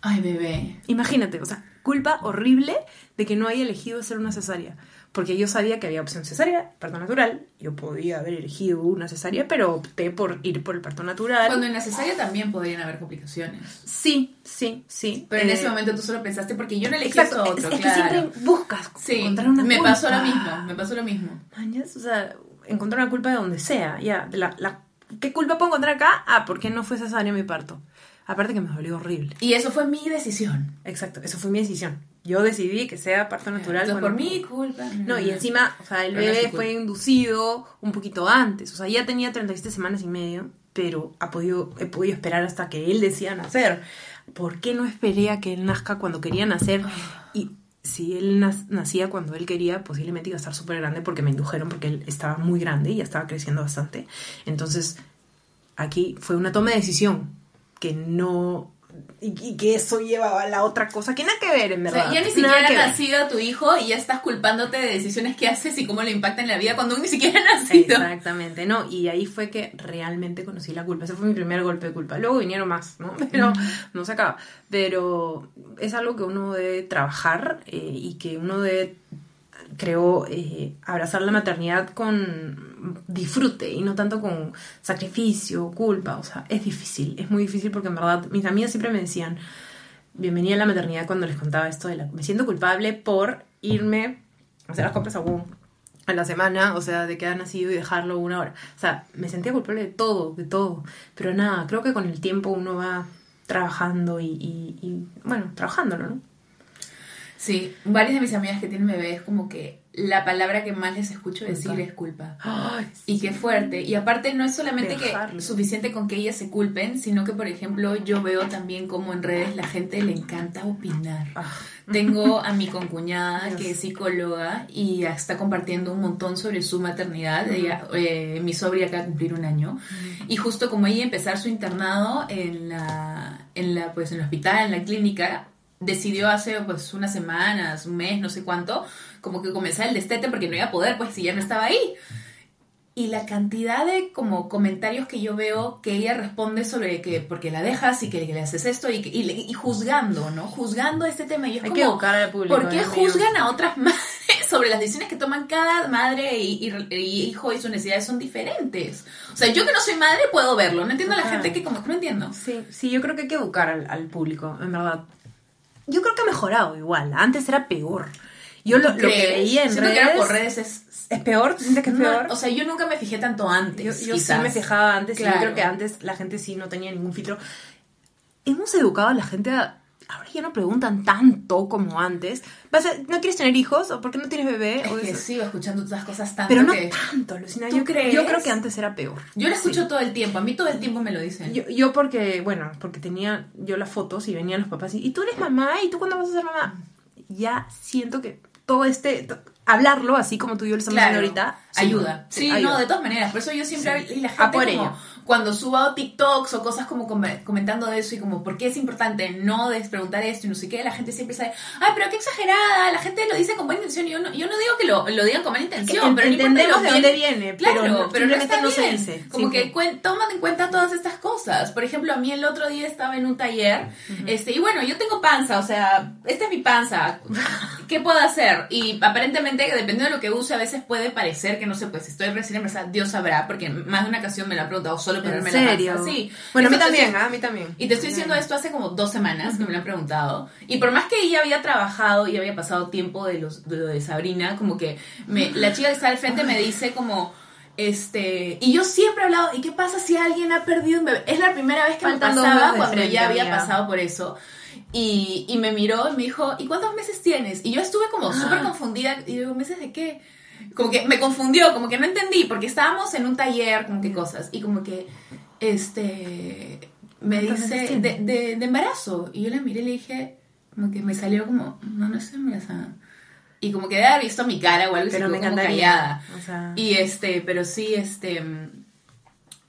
Ay, bebé. Imagínate, o sea, culpa horrible de que no haya elegido hacer una cesárea. Porque yo sabía que había opción cesárea, parto natural. Yo podía haber elegido una cesárea, pero opté por ir por el parto natural. Cuando en la cesárea también podrían haber complicaciones. Sí, sí, sí. Pero en Eh, ese momento tú solo pensaste, porque yo no elegí Exacto, esto es, otro, es que claro. siempre buscas Sí, encontrar una me culpa. pasó lo mismo, me pasó lo mismo. Mañas, o sea, encontrar una culpa de donde sea. Ya, de la, la- ¿qué culpa puedo encontrar acá? Ah, porque no fue cesárea mi parto. Aparte que me dolió horrible. Y eso fue mi decisión. Exacto, eso fue mi decisión. Yo decidí que sea parto natural. Entonces, por mi culpa. No, y encima, o sea, el Pero bebé fue inducido un poquito antes. O sea, ya tenía 37 semanas y medio, pero ha podido, he podido esperar hasta que él decía nacer. ¿Por qué no esperé a que él nazca cuando quería nacer? Y si él nacía cuando él quería, posiblemente iba a estar súper grande porque me indujeron porque él estaba muy grande y ya estaba creciendo bastante. Entonces, aquí fue una toma de decisión que no... Y, que eso llevaba a la otra cosa que nada que ver, en O sea, verdad. ya ni siquiera ha nacido tu hijo y ya estás culpándote de decisiones que haces y cómo le impactan en la vida cuando aún ni siquiera [LAUGHS] ha nacido. Exactamente, ¿no? Y ahí fue que realmente conocí la culpa. Ese fue mi primer golpe de culpa. Luego vinieron más, ¿no? [LAUGHS] Pero no se acaba. Pero es algo que uno debe trabajar eh, y que uno debe, creo, eh, abrazar la maternidad con disfrute y no tanto con sacrificio, culpa. O sea, es difícil, es muy difícil porque en verdad mis amigas siempre me decían, bienvenida a la maternidad cuando les contaba esto de la... Me siento culpable por irme a hacer las compras a a la semana, o sea, de que ha nacido y dejarlo una hora. O sea, me sentía culpable de todo, de todo. Pero nada, creo que con el tiempo uno va trabajando y, y- y, bueno, trabajándolo, ¿no? Sí, varias de mis amigas que tienen bebés, como que la palabra que más les escucho decir Culpa. es culpa. Ay, Y qué fuerte. Y aparte no es solamente Dejarlo. que suficiente con que ellas se culpen, sino que, por ejemplo, yo veo también como en redes la gente le encanta opinar. Ah. Tengo a mi concuñada Dios. [LAUGHS] que es psicóloga y está compartiendo un montón sobre su maternidad. Ella, eh, mi sobria acaba de cumplir un año. Y justo como ella empezar su internado en la, en la, pues, en el hospital, en la clínica, decidió hace pues unas semanas, un mes, no sé cuánto, como que comenzar el destete porque no iba a poder, pues si ya no estaba ahí. Y la cantidad de como comentarios que yo veo que ella responde sobre que porque la dejas y que, que le haces esto y, que- y, juzgando, ¿no? Juzgando este tema. Y es Hay como, que educar al público. ¿por qué juzgan a otras [LAUGHS] madres sobre las decisiones que toman cada madre y, hijo y sus necesidades son diferentes? O sea, yo que no soy madre puedo verlo. No entiendo a la gente que como que no entiendo. Sí, sí, yo creo que hay que educar al, al público, en verdad. Yo creo que ha mejorado igual. Antes era peor. Yo lo, ¿Tú lo que veía en Siento que redes... ahora por redes es... ¿Es peor? ¿Tú sientes que es No, peor? o sea, yo nunca me fijé tanto antes. Yo, yo sí me fijaba antes y Claro. yo creo que antes la gente sí no tenía ningún filtro. Hemos educado a la gente a... Ahora ya no preguntan tanto como antes. Vas a- ¿No quieres tener hijos? ¿O por qué no tienes bebé? Es O que eso. sigo escuchando todas cosas tanto Pero no que... tanto, Lucina. ¿Tú Yo, crees? yo creo que antes era peor. Yo lo escucho Sí. todo el tiempo. A mí todo el tiempo me lo dicen. Yo, yo porque, bueno, porque tenía yo las fotos y venían los papás y, ¿y tú eres mamá? ¿Y tú cuándo vas a ser mamá? Ya siento que todo este... hablarlo, así como tú y yo lo estamos Claro, haciendo ahorita... ayuda. Sí, ayuda. no, de todas maneras. Por eso yo siempre... Sí. Y la A gente por como, ello. Cuando subo TikToks o cosas como com- comentando de eso y como, ¿por qué es importante no despreguntar esto y no sé qué? La gente siempre sabe, ay, pero qué exagerada. La gente lo dice con buena intención. Y yo no, yo no digo que lo, lo digan con mala intención, En- pero no entendemos lo de dónde viene, Claro, pero no- pero no está no se dice. Como Sí, que sí. toman en cuenta todas estas cosas. Por ejemplo, a mí el otro día estaba en un taller, este, y bueno, yo tengo panza, o sea, esta es mi panza. ¿Qué puedo hacer? Y aparentemente, dependiendo de lo que use, a veces puede parecer que no sé, pues estoy recién embarazada, Dios sabrá, porque más de una ocasión me lo han preguntado solo por ¿En serio? la. Sí. Bueno, a mí también, ¿ah? a mí también. y te estoy diciendo esto hace como dos semanas que me lo han preguntado. Y por más que ella había trabajado y había pasado tiempo de, los, de lo de Sabrina, como que me, la chica que está al frente me dice como... Este, y yo siempre he hablado, ¿y qué pasa si alguien ha perdido un bebé? Es la primera vez que Faltan me pasaba cuando frente, ya había amiga. pasado por eso. Y, y me miró y me dijo, ¿y cuántos meses tienes? Y yo estuve como Ah. súper confundida. Y digo, ¿meses de qué? Como que me confundió, como que no entendí, porque estábamos en un taller, como que cosas. Y como que, este, me ¿Cuántos dice, de, de, de embarazo. Y yo la miré y le dije, como que me salió como, no, no estoy embarazada. Y como que debe haber visto mi cara o algo Pero me como callada. O sea, Y este, pero sí, este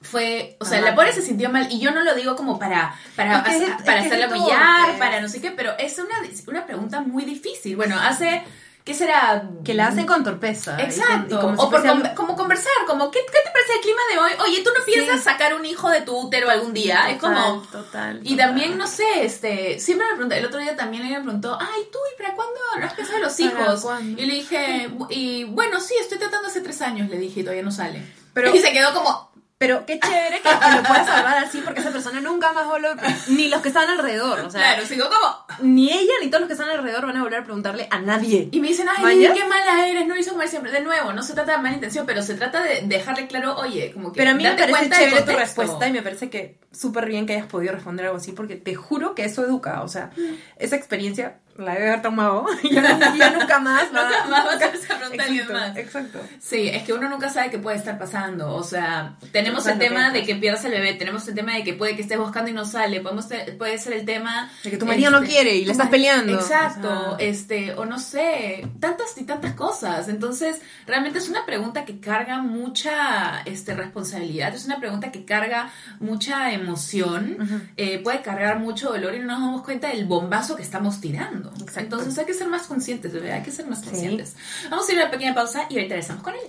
fue, o sea, Ajá. la pobre se sintió mal y yo no lo digo como para para, Es que es de- hacer- es para que de hacerla humillar, para no sé qué, pero es una, una pregunta muy difícil. Bueno, hace ¿qué será? que la hacen con torpeza. con- Exacto. si o por algo- como conversar, como ¿qué, ¿qué te parece el clima de hoy? Oye, ¿tú no piensas Sí. sacar un hijo de tu útero algún día? es como Total, total, y también, no sé, este, siempre me pregunté, el otro día también alguien me preguntó, ay, tú, ¿y para cuándo no has pensado en los ¿Para hijos? cuándo? Y le dije, "Bu- y bueno, sí, estoy tratando hace tres años, le dije, y todavía no sale. Pero- [LAUGHS] y se quedó como, Pero qué chévere que, que lo puedas salvar así porque esa persona nunca más volvió, ni los que están alrededor, o sea, claro, quedó como, ni ella ni todos los que están alrededor van a volver a preguntarle a nadie. y me dicen, ay, qué mala eres, no hizo comer siempre. De nuevo, no se trata de mala intención, pero se trata de dejarle claro, oye, como que Pero a mí me parece chévere tu respuesta y me parece que súper bien que hayas podido responder algo así porque te juro que eso educa, o sea, esa experiencia la debe haber tomado [LAUGHS] y ya, ya nunca más va- Nunca más va a pregunta a alguien Exacto, más. Exacto. Sí, es que uno nunca sabe qué puede estar pasando. O sea, tenemos el tema de que pierdas el bebé, tenemos el tema de que puede que estés buscando y no sale, podemos puede ser el tema De que tu marido no quiere y le estás peleando. Exacto, este, o no sé, tantas y tantas cosas. Entonces, realmente es una pregunta que carga mucha este, responsabilidad, es una pregunta que carga mucha emoción, eh, puede cargar mucho dolor y no nos damos cuenta del bombazo que estamos tirando. Exacto. Entonces hay que ser más conscientes, bebé, hay que ser más Sí. conscientes. Vamos a ir a una pequeña pausa y ahorita regresamos con él.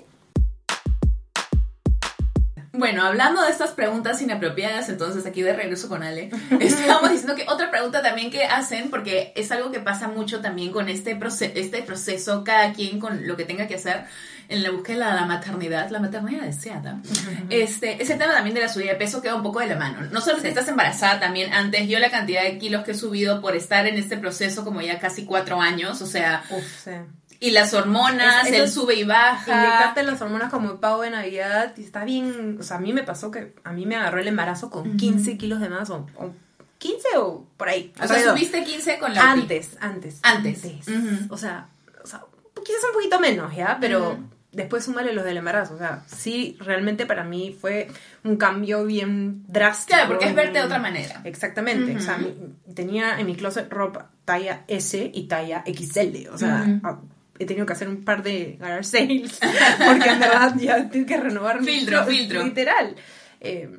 Bueno, hablando de estas preguntas inapropiadas, entonces aquí de regreso con Ale, [LAUGHS] estábamos diciendo que otra pregunta también que hacen, porque es algo que pasa mucho también con este, proce- este proceso, cada quien con lo que tenga que hacer en la búsqueda de la maternidad, la maternidad deseada, este, ese tema también de la subida de peso queda un poco de la mano. No solo que estás embarazada, también antes, yo la cantidad de kilos que he subido por estar en este proceso como ya casi cuatro años, o sea, Uf, sí. Y las hormonas, el sube y baja. Inyectarte las hormonas como pavo de Navidad y está bien. O sea, a mí me pasó que a mí me agarró el embarazo con Ujú. 15 kilos de más o, o 15 o por ahí. O sea, subiste 15 con la Antes, antes. Antes. Ujú. O sea, o sea, quizás un poquito menos, ¿ya? Pero después súmale los del embarazo. O sea, sí, realmente para mí fue un cambio bien drástico. Claro, porque es verte de otra manera. Exactamente. O sea, mi- tenía en mi closet ropa talla S y talla XL. O sea, he tenido que hacer un par de garage sales [LAUGHS] porque en verdad ya tengo que renovar mi Filtro, closet, filtro. Literal. Eh,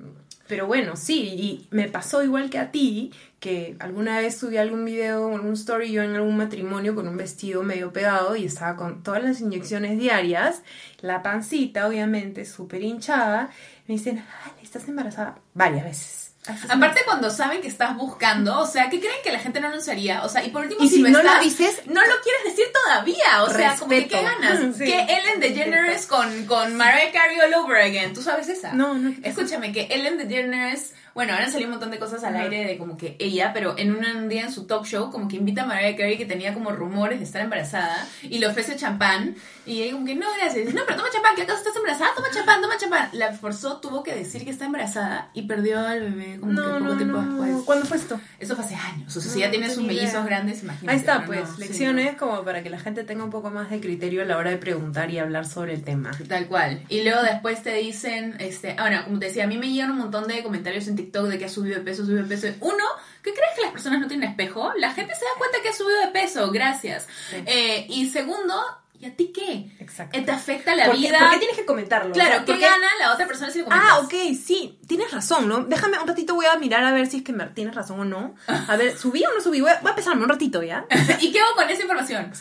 pero bueno, sí, y me pasó igual que a ti, que alguna vez subí algún video, algún story yo en algún matrimonio con un vestido medio pegado y estaba con todas las inyecciones diarias, la pancita obviamente súper hinchada, me dicen, "Ale, ¿estás embarazada? Varias veces. "Ah, ¿estás Aparte cuando saben que estás buscando, o sea, ¿qué creen que la gente no anunciaría? O sea, y por último, Y si lo no lo dices- no lo quieres decir todavía. O sea, como que qué Respeto. ganas. [LAUGHS] Sí. Que Ellen DeGeneres con, con Mariah Carey all over again. ¿Tú sabes esa? No, no. Escúchame, que Ellen DeGeneres, bueno, ahora salido un montón de cosas al aire de como que ella, pero en un día en su talk show, como que invita a Mariah Carey que tenía como rumores de estar embarazada y le ofrece champán y ella como que no, gracias. No, pero toma champán, que acaso estás embarazada, toma champán, toma champán. La forzó, tuvo que decir que está embarazada y perdió al bebé como que No, poco no, tiempo no. después. ¿Cuándo fue esto? Eso fue hace años. O sea, si ya tienes no sus mellizos idea. grandes, imagínate. Ahí está, pues, sí, lecciones como para que la gente tenga un poco más de criterio a la hora de preguntar y hablar sobre el tema. Tal cual. Y luego después te dicen, este, ahora, como te decía, a mí me llegan un montón de comentarios en TikTok de que ha subido de peso, subido de peso. Uno, ¿qué crees que las personas no tienen espejo? La gente se da cuenta que ha subido de peso, gracias. Sí. Eh, y segundo, ¿y a ti qué? Exacto. ¿Te afecta la ¿Por qué, vida? por qué tienes que comentarlo? Claro, ¿qué ¿por qué- gana la otra persona si lo comentas? Ah, ok, sí, tienes razón, ¿no? Déjame un ratito, voy a mirar a ver si es que me, tienes razón o no. A ver, ¿subí o no subí? Voy a, voy a pesarme un ratito, ¿ya? [LAUGHS] ¿Y qué hago con esa información?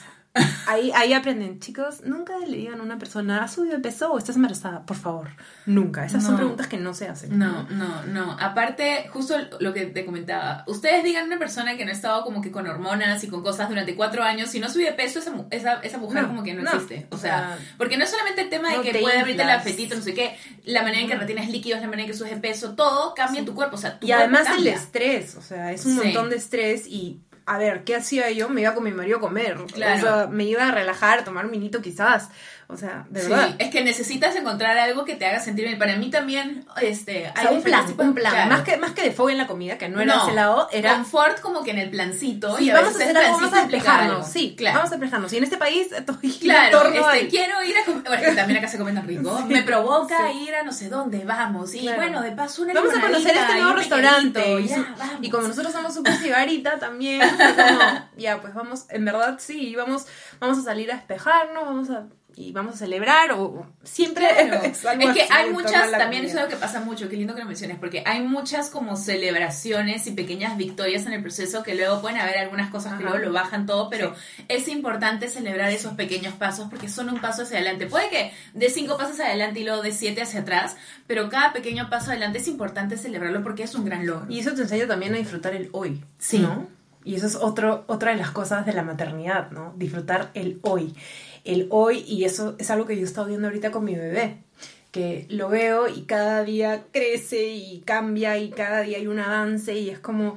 Ahí, ahí aprenden, chicos, nunca le digan a una persona, ¿has subido de peso o estás embarazada? Por favor, nunca. Esas son preguntas que no se hacen. No, no, no. Aparte, justo lo que te comentaba, ustedes digan a una persona que no ha estado como que con hormonas y con cosas durante cuatro años, si no sube de peso, esa, esa, esa mujer No, como que no, no. existe. O sea, sea, porque no es solamente el tema de no que puede abrirte el apetito, no sé qué, la manera en que retienes líquidos, la manera en que subes de peso, todo cambia tu cuerpo. O sea, tu Y además el estrés, o sea, es un Sí. montón de estrés y a ver, ¿qué hacía yo? Me iba con mi marido a comer. Claro. O sea, me iba a relajar, tomar un vinito quizás. O sea, de Sí, verdad. es que necesitas encontrar algo que te haga sentir bien. Para mí también, este, O sea, un plan, diferentes tipos- un plan. claro. Más, que, más que de fuego en la comida, que no era No, ese lado, era... confort como que en el plancito. Sí, y a vamos a veces hacer algo, vamos a despejarnos. Sí, claro. vamos a despejarnos. Y en este país, todo en Claro, torno este, al- quiero ir a comer, bueno, es que también acá se come tan rico, [LAUGHS] Sí, me provoca sí. ir a no sé dónde, vamos, y Claro. bueno, de paso una Vamos a conocer este nuevo un restaurante. Y, ya, vamos. y como nosotros somos súper cigarita también, fue como, ya, pues vamos, en verdad sí, vamos, vamos a salir a despejarnos, vamos a, y vamos a celebrar, o siempre Claro. es Es, que así hay muchas, también es comida. algo que pasa mucho, qué lindo que lo menciones, porque hay muchas como celebraciones y pequeñas victorias en el proceso que luego pueden haber algunas cosas que luego lo bajan todo, pero es importante celebrar esos pequeños pasos porque son un paso hacia adelante. Puede que de cinco pasos adelante y luego de siete hacia atrás, pero cada pequeño paso adelante es importante celebrarlo porque es un gran logro. Y eso te enseña también a disfrutar el hoy, Sí. ¿no? Y eso es otro, otra de las cosas de la maternidad, ¿no? Disfrutar el hoy. El hoy, y eso es algo que yo he estado viendo ahorita con mi bebé, que lo veo y cada día crece y cambia y cada día hay un avance y es como...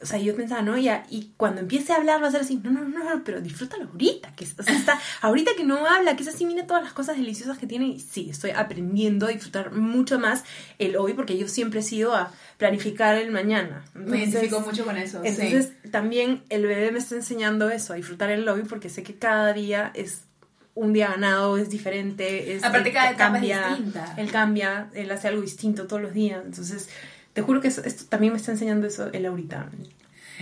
O sea, yo pensaba, ¿no? Ya, y cuando empiece a hablar va a ser así, no, no, no, no, pero disfrútalo ahorita, que o sea, está, ahorita que no habla, que es así, mira todas las cosas deliciosas que tiene, y sí, estoy aprendiendo a disfrutar mucho más el hoy, porque yo siempre he sido a planificar el mañana. Me Entonces- identifico mucho con eso. sí. entonces también el bebé me está enseñando eso, a disfrutar el hoy, porque sé que cada día es un día ganado, es diferente, es Aparte, él cada etapa es cambia, distinta. Él cambia, él hace algo distinto todos los días. Entonces, te juro que eso- esto también me está enseñando eso él ahorita.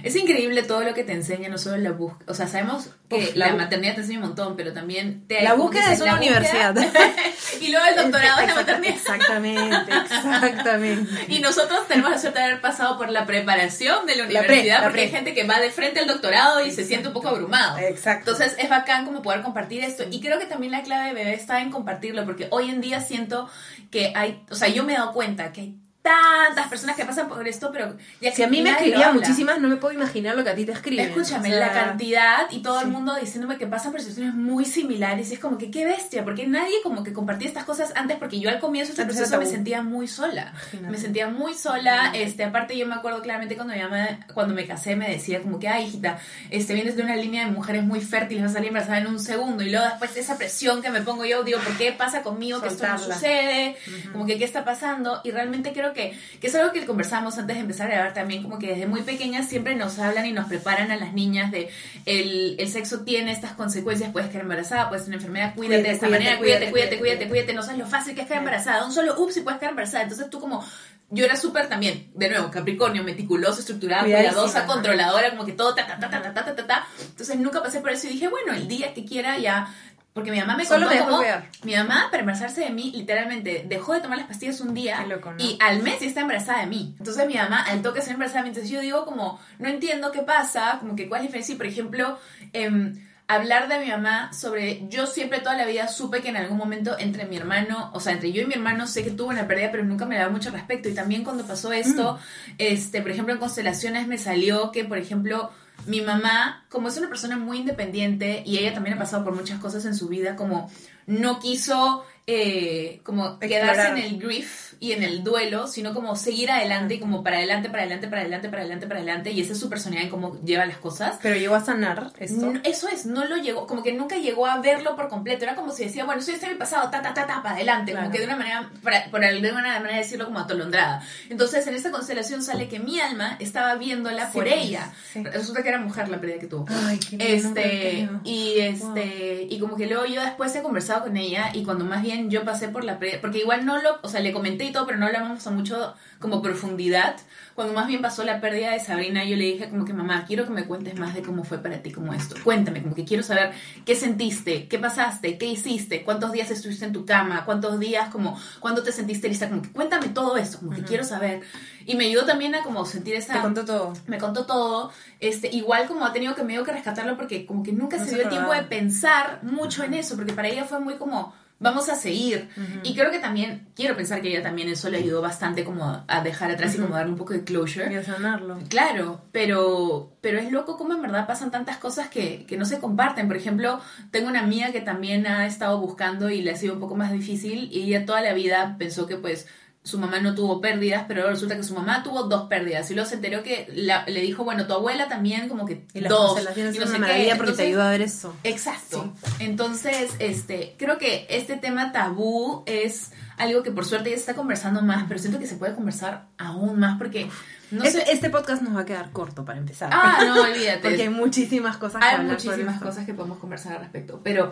Es increíble todo lo que te enseña, no solo la búsqueda. O sea, sabemos que la maternidad te enseña un montón, pero también te. La búsqueda es una la universidad. [LAUGHS] y luego el doctorado en la maternidad. Exactamente, exactamente. Y nosotros tenemos la suerte de haber pasado por la preparación de la La pre, universidad, porque pre. hay gente que va de frente al doctorado y se siente un poco abrumado. Exacto. Entonces es bacán como poder compartir esto. Y creo que también la clave de bebé está en compartirlo, porque hoy en día siento que hay, o sea, yo me he dado cuenta que hay tantas personas que pasan por esto, pero ya si a mí me habla. muchísimas, no me puedo imaginar lo que a ti te escriben. Escúchame, O sea, la cantidad y todo sí. el mundo diciéndome que pasan por situaciones muy similares y es como que qué bestia, porque nadie como que compartía estas cosas antes porque yo al comienzo de este me sentía muy sola. Imagínate. Me sentía muy sola, este, aparte yo me acuerdo claramente cuando mi mamá, cuando me casé me decía como que, ay hijita, este, vienes de una línea de mujeres muy fértiles, vas a salir embarazada en un segundo y luego después de esa presión que me pongo yo, digo, ¿por qué pasa conmigo que esto no Soltarla. sucede? Como que qué está pasando y realmente creo que, que es algo que conversamos antes de empezar a grabar también, como que desde muy pequeñas siempre nos hablan y nos preparan a las niñas de el, el sexo tiene estas consecuencias, puedes quedar embarazada, puedes tener enfermedad, cuídate, Cuídate, de esta cuídate, manera, cuídate, cuídate, cuídate, cuídate, no sabes lo fácil que es quedar embarazada, un solo ups y puedes quedar embarazada, entonces tú como... Yo era súper también, de nuevo, Capricornio, meticulosa, estructurada, cuidadosa, controladora, como que todo ta, ta, ta, ta, ta, ta, ta, ta. Entonces nunca pasé por eso y dije, bueno, el día que quiera ya... Porque mi mamá me Solo contó me cómo- mi mamá, para embarazarse de mí, literalmente dejó de tomar las pastillas un día Qué loco, ¿no? y al mes ya está embarazada de mí. Entonces mi mamá, al toque se embarazada de mí. Entonces yo digo como, no entiendo qué pasa, como que cuál es la diferencia. Y, por ejemplo, em, hablar de mi mamá sobre, yo siempre toda la vida supe que en algún momento entre mi hermano, o sea, entre yo y mi hermano sé que tuvo una pérdida, pero nunca me daba mucho respecto. Y también cuando pasó esto, Mm. este, por ejemplo, en constelaciones me salió que, por ejemplo, mi mamá, como es una persona muy independiente y ella también ha pasado por muchas cosas en su vida, como no quiso eh, como quedarse en el grief y en el duelo, sino como seguir adelante y como para adelante, para adelante, para adelante, para adelante, para adelante. Y esa es su personalidad en cómo lleva las cosas. Pero llegó a sanar esto. No, eso es, no lo llegó, como que nunca llegó a verlo por completo. Era como si decía, bueno, eso ya está en mi pasado, ta, ta, ta, ta, para adelante. Claro. Como que de una manera, para, por alguna manera decirlo como atolondrada. Entonces, en esta constelación sale que mi alma estaba viéndola Sí, por pues, ella. sí. Resulta que era mujer la pérdida que tuvo. Ay, qué Este, y este, y como que luego yo después he conversado con ella y cuando más bien yo pasé por la pérdida, porque igual no lo, o sea, le comenté pero no hablamos a mucho como profundidad. Cuando más bien pasó la pérdida de Sabrina, yo le dije como que mamá, quiero que me cuentes más de cómo fue para ti como esto. Cuéntame, como que quiero saber qué sentiste, qué pasaste, qué hiciste, cuántos días estuviste en tu cama, cuántos días, como, cuándo te sentiste lista, como que cuéntame todo esto, como que quiero saber. Y me ayudó también a como sentir esa Te contó todo. me contó todo, este, igual como ha tenido que medio que rescatarlo porque como que nunca No se dio el tiempo de pensar mucho en eso, porque para ella fue muy como, vamos a seguir. Y creo que también, quiero pensar que ella también eso le ayudó bastante como a dejar atrás y como darle un poco de closure. Y a sanarlo. Claro, pero, pero es loco como en verdad pasan tantas cosas que, que no se comparten. Por ejemplo, tengo una amiga que también ha estado buscando y le ha sido un poco más difícil y ella toda la vida pensó que pues su mamá no tuvo pérdidas, pero luego resulta que su mamá tuvo dos pérdidas. Y luego se enteró que la- le dijo, bueno, tu abuela también como que Y las dos. y no sé una qué. maravilla porque te ayuda a ver eso. Exacto. Entonces, este, creo que este tema tabú es algo que por suerte ya se está conversando más, pero siento que se puede conversar aún más porque no este, sé. este podcast nos va a quedar corto para empezar. Ah, no, olvídate. [LAUGHS] porque hay muchísimas cosas que Hay hablar muchísimas cosas que podemos conversar al respecto, pero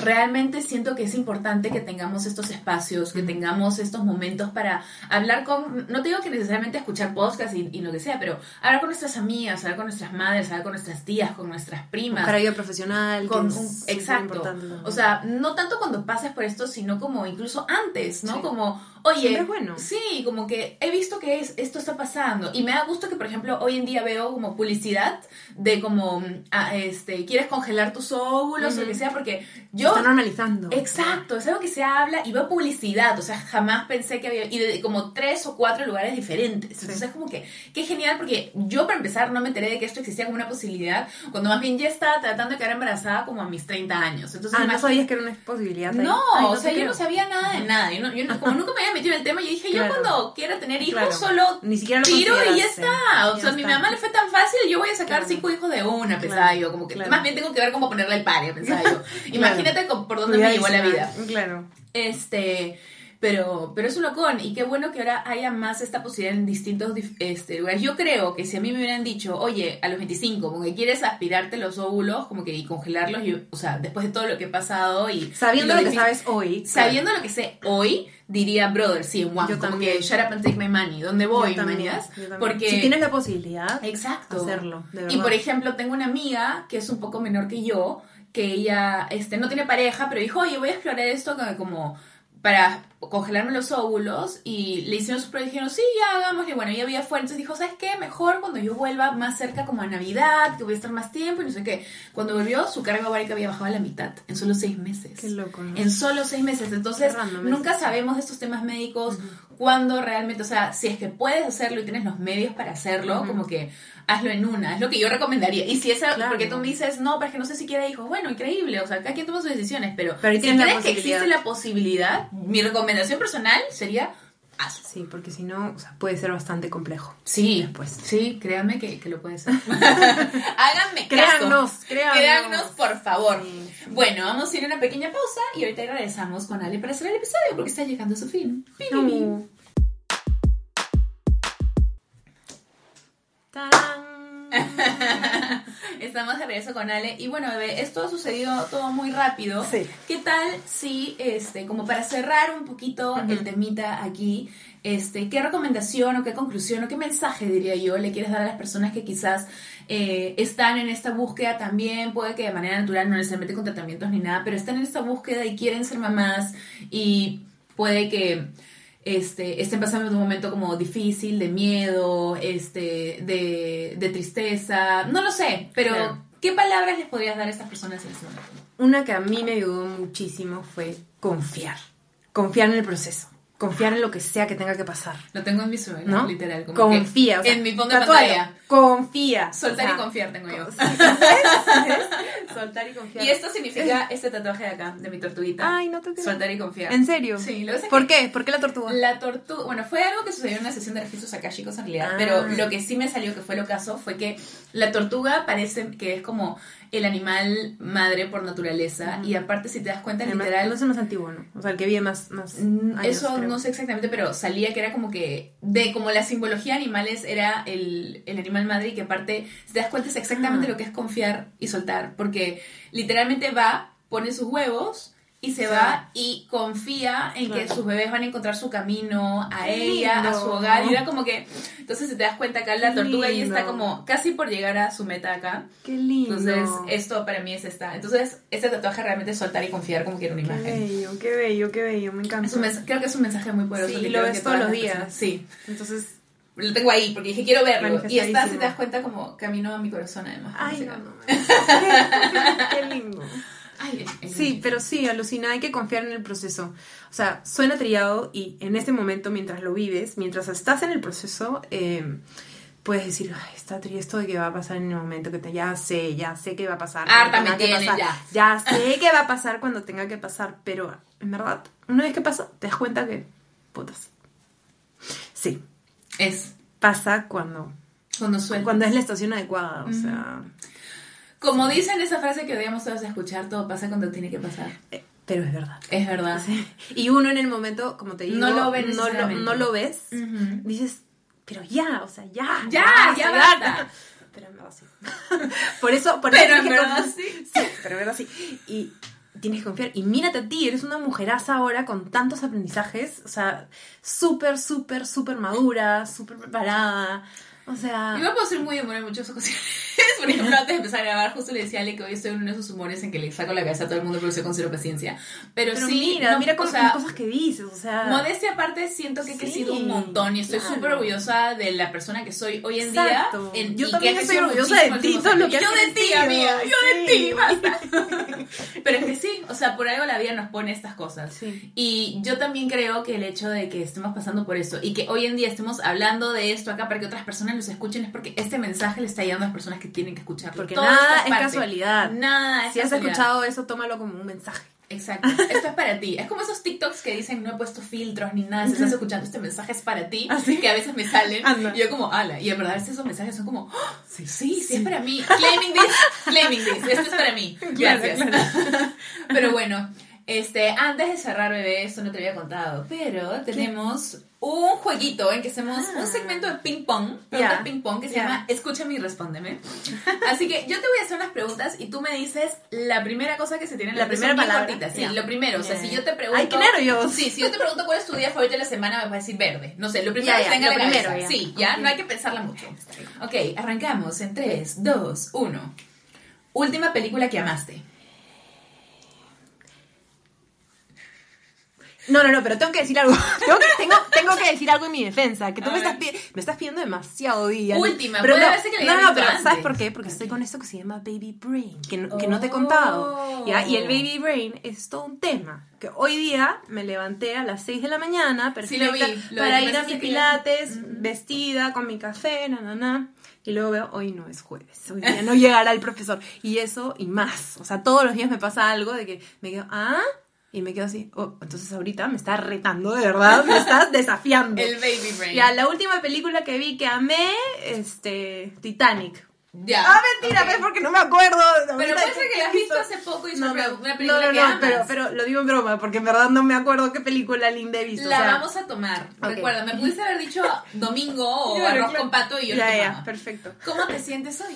realmente siento que es importante que tengamos estos espacios, que tengamos estos momentos para hablar con, no te digo que necesariamente escuchar podcast y, y lo que sea, pero hablar con nuestras amigas, hablar con nuestras madres, hablar con nuestras tías, con nuestras primas. Buscar ayuda profesional. Con que es un- exacto. importante. O sea, no tanto cuando pases por esto, sino como incluso antes, ¿no? Sí. Como, oye, Siempre es bueno. sí, como que he visto que es, esto está pasando. Y me da gusto que, por ejemplo, hoy en día veo como publicidad de como, ah, este, quieres congelar tus óvulos o lo que sea, porque yo... está normalizando. Exacto, es algo que se habla y veo publicidad, o sea, jamás pensé que había, y de como tres o cuatro lugares diferentes. Entonces es como que, qué genial, porque yo para empezar no me enteré de que esto existía como una posibilidad, cuando más bien ya estaba tratando de quedar embarazada como a mis 30 años. Entonces, Ah, no sabías que era una posibilidad. no, Ay, o te sea, yo creo. no sabía nada de nada. Yo no, yo no- como nunca me había metido en el tema, yo dije, Claro. yo cuando quiera tener hijos Claro. solo Ni siquiera lo tiro y ya está. O Ya sea, a mi mamá le fue tan fácil, yo voy a sacar Claro. cinco hijos de una, pensaba yo. Como que más bien tengo que ver cómo ponerle el pare, pensaba yo. [LAUGHS] Imagínate por dónde me llevó la vida. Claro. Este, pero, pero es un locón y qué bueno que ahora haya más esta posibilidad en distintos este, lugares. Yo creo que si a mí me hubieran dicho, oye, a los 25, como que quieres aspirarte los óvulos, como que y congelarlos, yo, o sea, después de todo lo que he pasado y Sabiendo y lo que sabes hoy. Sabiendo lo que sé hoy, diría, brother, sí, en Yo como también. que shut up and take my money, ¿dónde voy, también. Porque Si tienes la posibilidad, Exacto. hacerlo, de Y por ejemplo, tengo una amiga que es un poco menor que yo, que ella este, no tiene pareja, pero dijo, oye, voy a explorar esto como para congelarme los óvulos y le hicieron su prueba y dijeron, sí, ya hagámosle. Bueno, ella había fuera, entonces dijo, ¿sabes qué? Mejor cuando yo vuelva más cerca como a Navidad, que voy a estar más tiempo y no sé qué. Cuando volvió, su carga ovárica había bajado a la mitad en solo seis meses. Qué loco, ¿no? En solo seis meses. Entonces, nunca sabemos de estos temas médicos, cuándo realmente, o sea, si es que puedes hacerlo y tienes los medios para hacerlo, como que hazlo en una, es lo que yo recomendaría. Y si es algo- Claro. porque tú me dices, no, pero es que no sé si quiere hijos, bueno, increíble, o sea, cada quien toma sus decisiones, pero, Pero si crees que existe la posibilidad, mi recomendación personal sería hazlo. Sí, porque si no, o sea, puede ser bastante complejo. Sí, Después. sí, créanme que, que lo puede ser. [LAUGHS] Háganme caso. Créannos, créannos. Créannos, por favor. Sí. Bueno, vamos a ir a una pequeña pausa y ahorita regresamos con Ale para hacer el episodio porque está llegando a su fin. No. ¡Tarán! [LAUGHS] Estamos de regreso con Ale. Y bueno, bebé, esto ha sucedido todo muy rápido. Sí. ¿Qué tal si, este, como para cerrar un poquito el temita aquí, este, qué recomendación o qué conclusión o qué mensaje, diría yo, le quieres dar a las personas que quizás eh, están en esta búsqueda también, puede que de manera natural, no necesariamente con tratamientos ni nada, pero están en esta búsqueda y quieren ser mamás y puede que este, estén pasando en un momento como difícil, de miedo, este, de, de tristeza, no lo sé, pero Claro. ¿qué palabras les podrías dar a estas personas en ese momento? Una que a mí me ayudó muchísimo fue confiar. Confiar en el proceso. Confiar en lo que sea que tenga que pasar. Lo tengo en mi sueño, ¿No? literal. Como Confía. o sea, en mi fondo de pantalla. Confía. Soltar o sea, y confiar tengo yo. [LAUGHS] Soltar y confiar. Y esto significa este tatuaje de acá, de mi tortuguita. Ay, no te creo. Soltar y confiar. ¿En serio? Sí, lo que ¿Por que qué? ¿Por qué la tortuga? La tortuga, bueno, fue algo que sucedió en una sesión de registros akashicos en realidad, Ah. pero lo que sí me salió que fue lo caso fue que la tortuga parece que es como el animal madre por naturaleza y aparte si te das cuenta El más- literal No es más antiguo, ¿no? O sea, el que vive más. más Mm, años, Eso creo. no sé exactamente, pero salía que era como que, de como la simbología de animales era el, el animal madre y que aparte, si te das cuenta, es exactamente Ah. lo que es confiar y soltar, porque literalmente va, pone sus huevos y se va y confía en que sus bebés van a encontrar su camino a Qué ella, a su hogar, y era como que, entonces si te das cuenta acá, la Qué tortuga está como casi por llegar a su meta acá. Qué lindo. Entonces, esto para mí es esta. Entonces, este tatuaje realmente es soltar y confiar como que era una Qué imagen. bello, qué bello, qué bello. Me encanta. Creo que es un mensaje muy poderoso. Sí, que lo ves todos los días. personas- Sí, Entonces. lo tengo ahí porque dije quiero verlo. Y está, si te das cuenta, como camino a mi corazón además. Ay, no, no. Qué lindo. Ay, Sí, pero sí, alucina, hay que confiar en el proceso. O sea, suena trillado y en este momento, mientras lo vives, mientras estás en el proceso, eh, puedes decir, ay, está triste esto de que va a pasar en el momento que te, ya sé, ya sé que va a pasar. Harta me tienes, pasar, Ya. Sé que va a pasar cuando tenga que pasar, pero en verdad, una vez que pasa, te das cuenta que, putas, Sí, Es. Pasa cuando, cuando sueltas. cuando es la estación adecuada, o sea... Como dicen esa frase que odiamos todos escuchar, todo pasa cuando tiene que pasar. eh, Pero es verdad. Es verdad. Y uno en el momento, como te digo, No lo ve no lo, necesariamente. no lo ves, dices, pero ya, o sea, ya. Ya, ya basta. [LAUGHS] Pero en verdad sí. [LAUGHS] por eso, por Pero eso en verdad sí. [LAUGHS] Sí, pero en verdad sí. Y tienes que confiar. Y mírate a ti, eres una mujeraza ahora con tantos aprendizajes, o sea, súper, súper, súper madura, súper preparada. O sea, Yo me puedo ser muy de humor en muchas ocasiones. [LAUGHS] Por ejemplo, antes de empezar a grabar, justo le decía a Ale que hoy estoy en uno de esos humores en que le saco la cabeza a todo el mundo porque soy con cero paciencia. Pero, pero sí, mira, no, mira o sea, cosas que dices, o sea. Modestia aparte, siento que he Sí, crecido un montón y estoy claro. súper orgullosa de la persona que soy hoy en Exacto. día. En, Yo también estoy orgullosa de ti, todo lo que Yo de ti, amiga, yo de sí. ti, basta. [LAUGHS] Pero es que sí, o sea, por algo la vida nos pone estas cosas. Sí. Y yo también creo que el hecho de que estemos pasando por esto y que hoy en día estemos hablando de esto acá para que otras personas nos escuchen es porque este mensaje le está llegando a las personas que tienen que escucharlo. Porque Todo nada es parte. casualidad. Nada es Si has escuchado eso, tómalo como un mensaje. Exacto. Esto es para ti. Es como esos TikToks que dicen no he puesto filtros ni nada. Si estás escuchando este mensaje es para ti. ¿Ah, sí? Que a veces me salen. Anda. Y yo como, ala. Y en verdad esos mensajes son como, "Oh, sí, sí, sí, es para mí. Claiming this, claiming this. Esto es para mí. [LAUGHS] Claro, Gracias. [LAUGHS] Pero bueno, este, antes de cerrar, bebé, esto no te había contado. Pero tenemos un jueguito en que hacemos un segmento de ping pong. Preguntas Ya. ping pong que se llama Escúchame y respóndeme. Así que yo te voy a hacer unas preguntas y tú me dices la primera cosa que se tiene en la, La primera palabra. Sí, lo primero. O sea, si yo te pregunto. Ay, qué nervios. Sí, si yo te pregunto cuál es tu día favorito de la semana, me vas a decir verde. No sé, lo primero que tenga en lo la primero, cabeza. Sí, ya, no hay que pensarla mucho. Ok, arrancamos en 3, 2, 1. Última película que amaste. No, no, no, pero tengo que decir algo. [LAUGHS] Tengo que, tengo, tengo que decir algo en mi defensa. Que tú A me ver. estás, pi- me estás pidiendo demasiado día. Última, pero no, que la no, no, pero ¿sabes antes. por qué? Porque estoy con esto que se llama Baby Brain, que no, que no te he Oh. contado. ¿ya? Y el Baby Brain es todo un tema. Que hoy día me levanté a las 6 de la mañana, Sí, lo perfecta, vi, lo para vi, ir a pensaste mi que ya- pilates, vestida, con mi café, na, na, na. Y luego veo, hoy no es jueves, hoy día no [LAUGHS] llegará el profesor. Y eso y más. O sea, todos los días me pasa algo de que me quedo, ah, y me quedo así, oh, entonces ahorita me estás retando, de verdad, me estás [LAUGHS] desafiando. El Baby Brain. Ya, la última película que vi que amé, este, Titanic. Ya. Ah, mentira, ok. ves porque no me acuerdo. Pero puede que- ser que la has visto hace poco y es No, una, no, una no, película no, que no, amas. pero, pero lo digo en broma, porque en verdad no me acuerdo qué película linda he visto. La o sea, vamos a tomar. Ok. Recuerda, me pudiste haber dicho domingo o [LAUGHS] Claro, arroz claro. con pato y yo Ya, ya, perfecto. ¿Cómo te sientes hoy?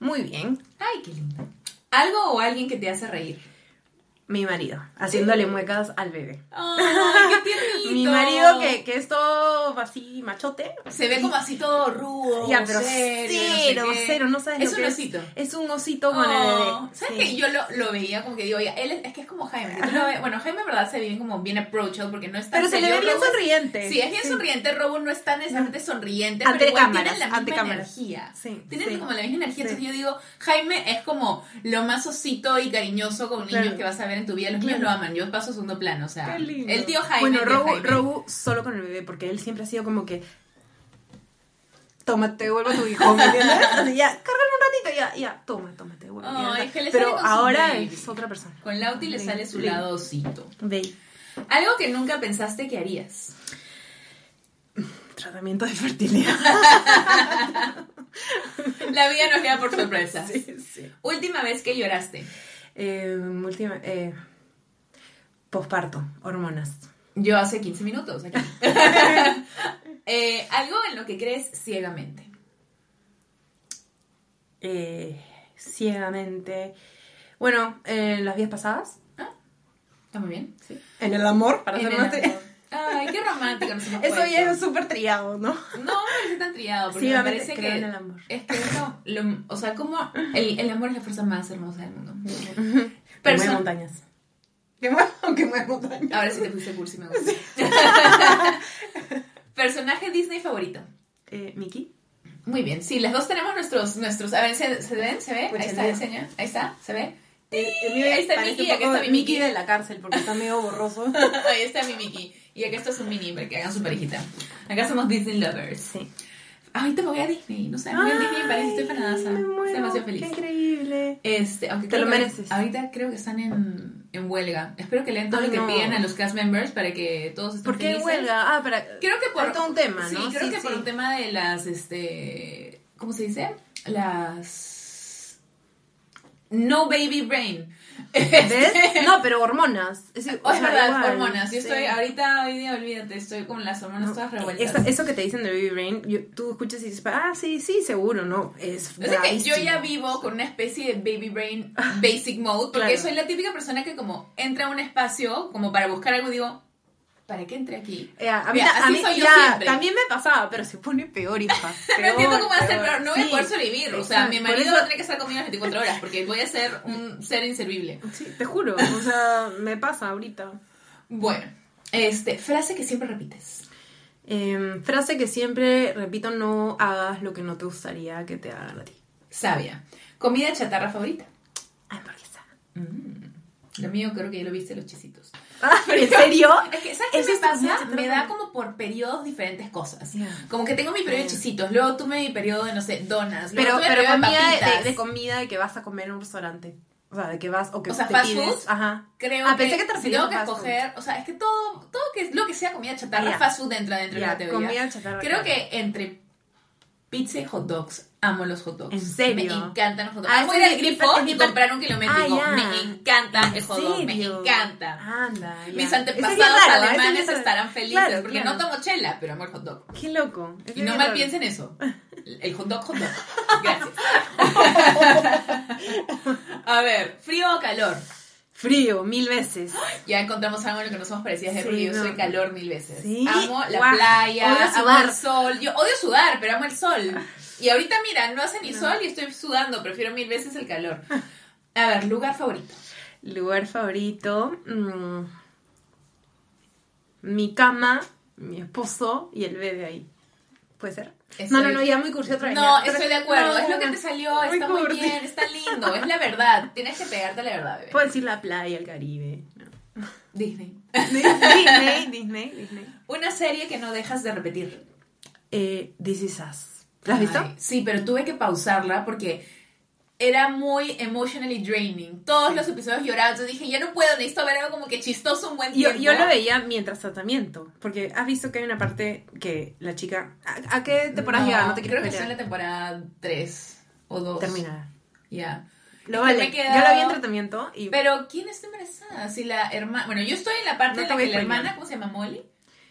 Muy bien. Ay, qué lindo. ¿Algo o alguien que te hace reír? Mi marido, haciéndole muecas al bebé. ¡Ay, qué [LAUGHS] tiernito! Mi marido, que, que es todo así machote. Se ve como así todo rudo, Ya, pero serio, no sé cero, cero, no sabes Es lo un que osito. es. Es un osito con el Oh, bebé. ¿Sabes sí. que Yo lo, lo veía como que digo, oye, él es, es que es como Jaime. que tú lo ves- bueno, Jaime en verdad se ve bien como bien approachable porque no es tan Pero se le ve bien Robo es- sonriente. Sí, es bien sonriente. Robo no es tan necesariamente sonriente, Ante pero igual cámaras, tienen la ante misma cámaras. energía. Sí, Tienen como la misma energía. Entonces yo digo, Jaime es como lo más osito y cariñoso con niños Claro. que vas a ver en tu vida. Los niños lo aman. Yo paso a segundo plano. O sea, Qué lindo. el tío Jaime. Bueno, Robu. Robu solo con el bebé, porque él siempre ha sido como que. Toma, te devuelvo a tu hijo, ¿me entiendes? [LAUGHS] Ya, cárgalo un ratito, ya, ya, toma, toma, te devuelvo. Ay, ya. que le sale Pero ahora es otra persona. Con Lauti le sale su lado osito. Algo que nunca pensaste que harías. Tratamiento de fertilidad. [LAUGHS] La vida nos queda por sorpresas. [LAUGHS] sí, sí. Última vez que lloraste. Eh, última. Eh, posparto, hormonas. Yo hace 15 minutos aquí. [LAUGHS] Eh, algo en lo que crees ciegamente. Eh, ciegamente. Bueno, en las vías pasadas. ¿Está muy bien? Sí. En el amor, para ser más. Ay, qué romántico nos hemos Eso ya es súper triado, ¿no? No, no es tan triado, porque me Ciegamente parece creo que en el amor. es que eso, lo- o sea, como el, el amor es la fuerza más hermosa del mundo. Mueve Person- montañas. Que mueve, que mueve montañas. Ahora sí te fuiste cursi, me gusta. [LAUGHS] Personaje Disney favorito. Eh, Miki. Muy bien, sí, las dos tenemos nuestros, nuestros, a ver, ¿se, se ven? ¿Se ve? Pues Ahí está, enseña, ahí está, ¿se ve? El, el mío Ahí está Mickey, poco está mi Mickey Mickey. de la cárcel porque está medio borroso. [LAUGHS] Ahí está mi Mickey. Y acá esto es un mini para que hagan su parejita. Acá somos Disney lovers. Sí. Ahorita me voy a Disney, no sé, me voy a Disney París, estoy fanadaza. Estoy demasiado Qué feliz. increíble. Este, aunque Te lo que mereces. Ahorita creo que están en, en huelga. Espero que lean todo Ay, lo que no. piden a los cast members para que todos estén ¿Por qué felices. huelga? Ah, para... Creo que por todo un tema, Sí, ¿no? creo Sí, que por un tema de las este ¿cómo se dice? Las no baby brain. ¿Ves? No, pero hormonas. Es, o es sea, verdad, igual, hormonas. Yo sí. estoy ahorita hoy día olvídate, estoy con las hormonas No, todas revueltas. esa- eso que te dicen de baby brain, yo- tú escuchas y dices, ah, sí, sí, seguro, ¿no? Es O sea que yo ya vivo con una especie de baby brain [LAUGHS] basic mode, porque Claro. soy la típica persona que como entra a un espacio como para buscar algo y digo, ¿para qué entré aquí? Eh, a mí, Mira, a ya, también me pasaba, pero se pone peor, hija. [LAUGHS] No entiendo cómo va a ser, peor. pero no voy a poder sobrevivir. O sea, mi marido eso- va a tener que estar conmigo las 24 horas porque voy a ser un ser inservible. Sí, te juro, o sea, me pasa ahorita. Bueno, este, frase que siempre repites. Em, frase que siempre repito, no hagas lo que no te gustaría que te hagan a ti. Sabia. Comida chatarra favorita. Hamburguesa. Lo mío creo que ya lo viste los chisitos. [LAUGHS] Ah, ¿En serio? Es que, ¿sabes qué me pasa? Me da como por periodos diferentes cosas. Como que tengo mi periodo de chisitos, luego tuve mi periodo de, no sé, donas, luego Pero, tuve pero comida de, papitas. de- de comida de que vas a comer en un restaurante. O sea, de que vas o que O sea, te fast pides. food. Ajá. Creo Ah, que, pensé que te si tengo que escoger, o sea, es que todo, todo que lo que sea comida chatarra, Ya. fast food entra dentro de la categoría. comida chatarra, Creo claro. que entre pizza y hot dogs, amo los hot dogs. ¿En serio? Me encantan los hot dogs. Ah, ir al grifo y comprar un kilométrico. Ah, me encanta ¿En el hot dog, me encanta. Anda, ya. Mis antepasados raro, es alemanes estarán felices Claro, porque claro. no tomo chela, pero amo el hot dog. Qué loco. Y no mal piensen eso. [LAUGHS] El hot dog, hot dog. [LAUGHS] Gracias. [LAUGHS] A ver, frío o calor. Frío, mil veces. Ya encontramos algo en lo que no somos parecidas, porque Sí, yo no. soy calor mil veces. Sí, Amo la playa, odio amo el sol. Yo odio sudar, pero amo el sol. Y ahorita, mira, no hace ni sol y estoy sudando. Prefiero mil veces el calor. A ver, lugar favorito. Lugar favorito. mm, mi cama, mi esposo y el bebé ahí. ¿Puede ser? Estoy- No, no, no, ya muy cursi otra vez. No, ya. estoy de acuerdo. No, es lo que te salió. Muy Está muy bien, está lindo. Es la verdad. Tienes que pegarte la verdad, bebé. Puedo decir la playa, el Caribe. No. Disney. Disney, Disney, Disney. Una serie que no dejas de repetir. Eh, This Is Us. ¿La has visto? Ay, sí, pero tuve que pausarla porque era muy emotionally draining. Todos los episodios lloraba, entonces dije, ya no puedo, necesito ver algo como que chistoso un buen Yo, tiempo. yo lo veía mientras tratamiento, porque has visto que hay una parte que la chica... ¿A, a qué temporada No, llega? No te Creo que estoy en la temporada 3 o 2. Terminar. Ya. Lo Es que vale. Yo la vi en tratamiento y... Pero, ¿quién está embarazada? Si la hermana... Bueno, yo estoy en la parte No en la que hermana, ¿cómo se llama? ¿Molly?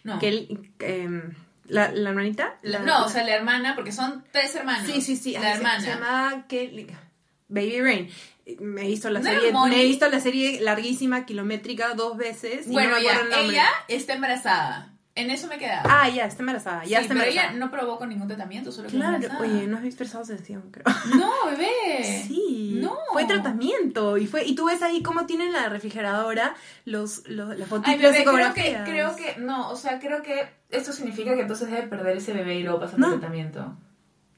No. que em, la, la hermanita... La, no, o sea, la hermana, porque son tres hermanos. Sí, sí, sí. La hermana. Se, llama Kelly- Baby Rain. Me he visto la ¿No era serie, me he visto la serie larguísima, kilométrica, dos veces. Y Bueno, no me ya, el nombre. ella está embarazada. En eso me he quedado. Ah, ya, está embarazada. Ya Sí, está pero embarazada. ella no probó con ningún tratamiento, solo que Claro, oye, no has visto Estados de Acción, creo. No, bebé. [LAUGHS] Sí, No. fue tratamiento y fue y tú ves ahí cómo tienen la refrigeradora los, los las fotitos de creo que, creo que, no, o sea, creo que esto significa que entonces debe perder ese bebé y luego pasar No. tratamiento.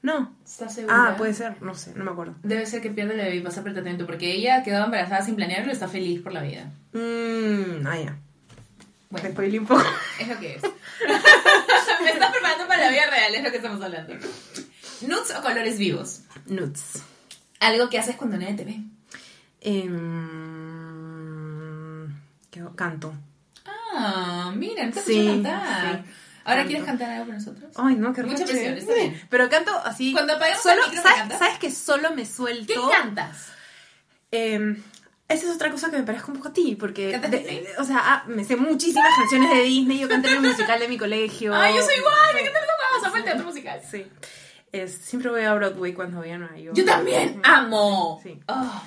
No. ¿Estás segura? Ah, puede ser, no sé, no me acuerdo. Debe ser que pierde y pasa por el tratamiento, porque ella quedó embarazada sin planearlo y está feliz por la vida. Mmm, ah, ya. Bueno, Me spoilé un poco. [LAUGHS] es lo que es. [LAUGHS] Me está preparando para la vida real, es lo que estamos hablando. ¿Nudes o colores vivos? Nuts. Algo que haces cuando nadie te ve. Em, ¿qué hago? canto. Ah, mira, te Sí, cantar. sí. ¿Ahora Canto. quieres cantar algo para nosotros? Ay, no, qué Mucha presión, está bien. Pero canto así. Cuando apaguemos solo, el micro, ¿me ¿sabes, cantas? ¿Sabes que solo me ¿Qué suelto? cantas? Eh, esa es otra cosa que me parezco un poco a ti, porque... O sea, ah, me sé muchísimas canciones de Disney, yo canté en el musical de mi colegio. Ay, yo soy igual, me encanta los dos, amo el teatro musical. Sí. Es, siempre voy a Broadway cuando voy a Nueva York. Yo también amo. Sí. Oh.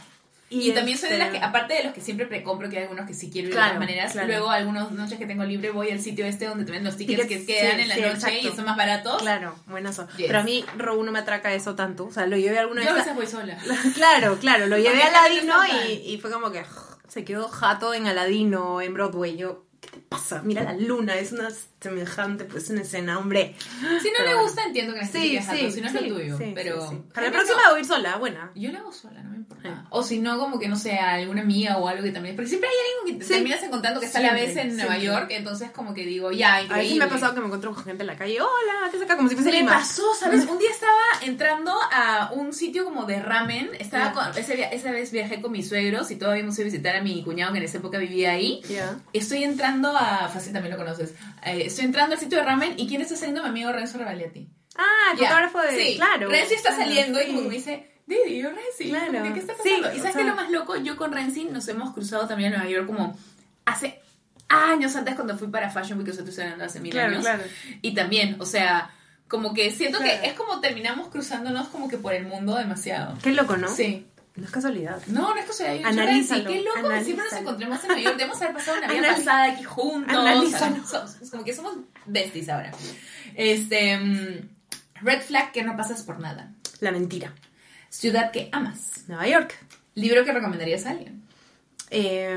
Y, también soy de las que, este, aparte de los que siempre precompro, que hay algunos que sí quiero ir Claro, de todas maneras, claro. luego algunas noches que tengo libre voy al sitio este donde te venden los tickets Tickets, que quedan sí, en la sí, noche exacto. y son más baratos. Claro, buenazo. Yes. Pero a mí Row no me atraca eso tanto. O sea, lo llevé alguna Yo a vez. veces voy sola. [LAUGHS] Claro, claro, lo llevé a Aladino y, y fue como que se quedó jato en Aladino, en Broadway. Yo, ¿qué te pasa? Mira la luna, es una semejante, pues una escena, hombre. Si no Pero le gusta, entiendo que necesite Sí, sí, si no es lo tuyo. sí, pero. Para la próxima voy a ir sola, buena. Yo la hago sola, no me importa. O si no, como que no sé, a alguna amiga o algo que también. Porque siempre hay alguien que te terminas encontrando que está a vez en Nueva. York. Entonces, como que digo, ya, A increíble. veces me ha pasado que me encuentro con gente en la calle, hola, ¿qué es acá? Como si fuese Me pasó, ¿sabes? Un día estaba entrando a un sitio como de ramen. Estaba con, ese, via- esa vez viajé con mis suegros y todavía hemos ido a visitar a mi cuñado que en esa época vivía ahí. Estoy entrando a. Fácil también lo conoces. Eh, estoy entrando al sitio de ramen y ¿quién está saliendo? Mi amigo Renzo Revaliati. Ah, el Ya. fotógrafo de... Sí, Claro. Renzi está claro, saliendo y sí. como que me dice, Didi, yo Renzi. Claro. que, ¿Qué está Sí, pasando? y o sabes es lo más loco, yo con Renzi nos hemos cruzado también a Nueva York como hace años antes cuando fui para Fashion Week, o sea, hablando hace mil Claro, años. claro. Y también, o sea, como que siento Claro. que es como terminamos cruzándonos como que por el mundo demasiado. Qué loco, ¿no? Sí. No es casualidad. No, no es de Analízalo, Qué loco que siempre nos encontremos en Nueva York. Debemos haber pasado una vida pasada aquí juntos. analízalo. [LAUGHS] Somos- es como que somos besties ahora. Este. mm, Red flag que no pasas por nada. La mentira. Ciudad que amas. Nueva York. Libro que recomendarías a alguien. Eh,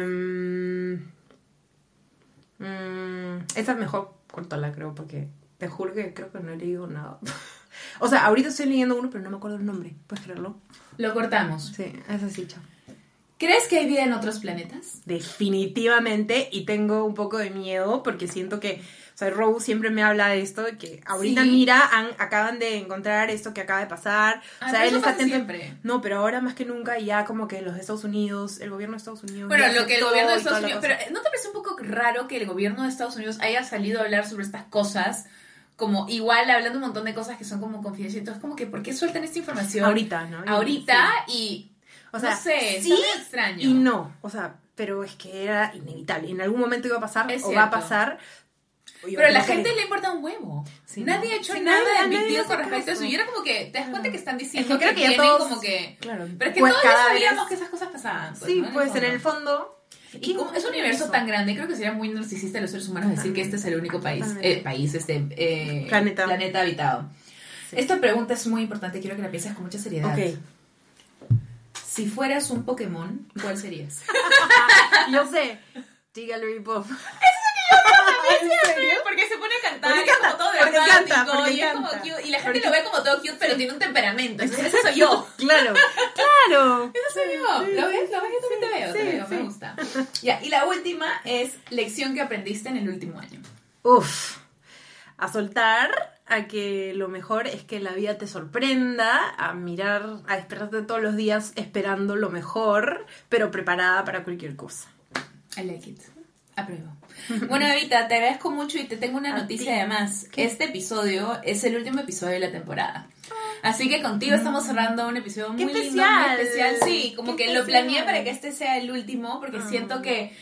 mm, esa es mejor cortarla, creo, porque te juro que creo que no he leído nada. [LAUGHS] o sea, ahorita estoy leyendo uno, pero no me acuerdo el nombre. ¿Puedes creerlo? Lo cortamos. Sí, ese sí, chao. ¿Crees que hay vida en otros planetas? Definitivamente, y tengo un poco de miedo porque siento que, o sea, Rose siempre me habla de esto, de que ahorita Sí. mira, han- acaban de encontrar esto que acaba de pasar. Ah, o sea, pero él está atento. siempre. No, pero ahora más que nunca ya como que los de Estados Unidos, el gobierno de Estados Unidos. Bueno, lo que el gobierno de Estados Unidos... Pero ¿no te parece un poco raro que el gobierno de Estados Unidos haya salido a hablar sobre estas cosas? Como igual hablando un montón de cosas que son como confidenciales. Es como que, ¿por qué sueltan esta información? Ahorita, ¿no? Ahorita y... O sea, no sé, sí extraño. Y no, o sea, pero es que era inevitable. En algún momento iba a pasar Es o va a cierto. pasar. Pero a la que- gente le importa un huevo. Sí, nadie ha hecho Sí, nada nadie- nadie hace con respecto a eso. caso. Y era como que te das cuenta que están diciendo creo que, que ya todos- como que... Claro, Pero es que pues todos ya sabíamos vez- que esas cosas pasaban. pues, Sí, ¿no? pues en el fondo. Y como es un universo tan grande, creo que sería muy narcisista de los seres humanos decir que este es el único país, eh, país, este eh, Planeta. habitado. Esta pregunta es muy importante, quiero que la pienses con mucha seriedad. Ok. Si fueras un Pokémon, ¿cuál serías? [LAUGHS] Yo sé. Jigglypuff. [LAUGHS] Porque se pone a cantar Porque y es como canta, todo porque canta, porque y es como canta. cute. Y la gente Porque- lo ve como todo cute, pero tiene un temperamento. Entonces, [LAUGHS] ese soy yo. Claro, claro. Ese soy yo. ¿Lo ves? ¿Lo ves? Yo también sí. Me gusta. [LAUGHS] Ya, y la última es lección que aprendiste en el último año. Uf. A soltar, a que lo mejor es que la vida te sorprenda, a mirar, a despertarte todos los días esperando lo mejor, pero preparada para cualquier cosa. I like it. Apruebo. [LAUGHS] Bueno, Evita, te agradezco mucho y te tengo una A noticia ti. además. ¿Qué? Este episodio es el último episodio de la temporada. Así que contigo estamos cerrando un episodio ¡Qué muy lindo, muy especial! especial. Sí, como ¡Qué que lo especial! planeé para que este sea el último, porque Ah. siento que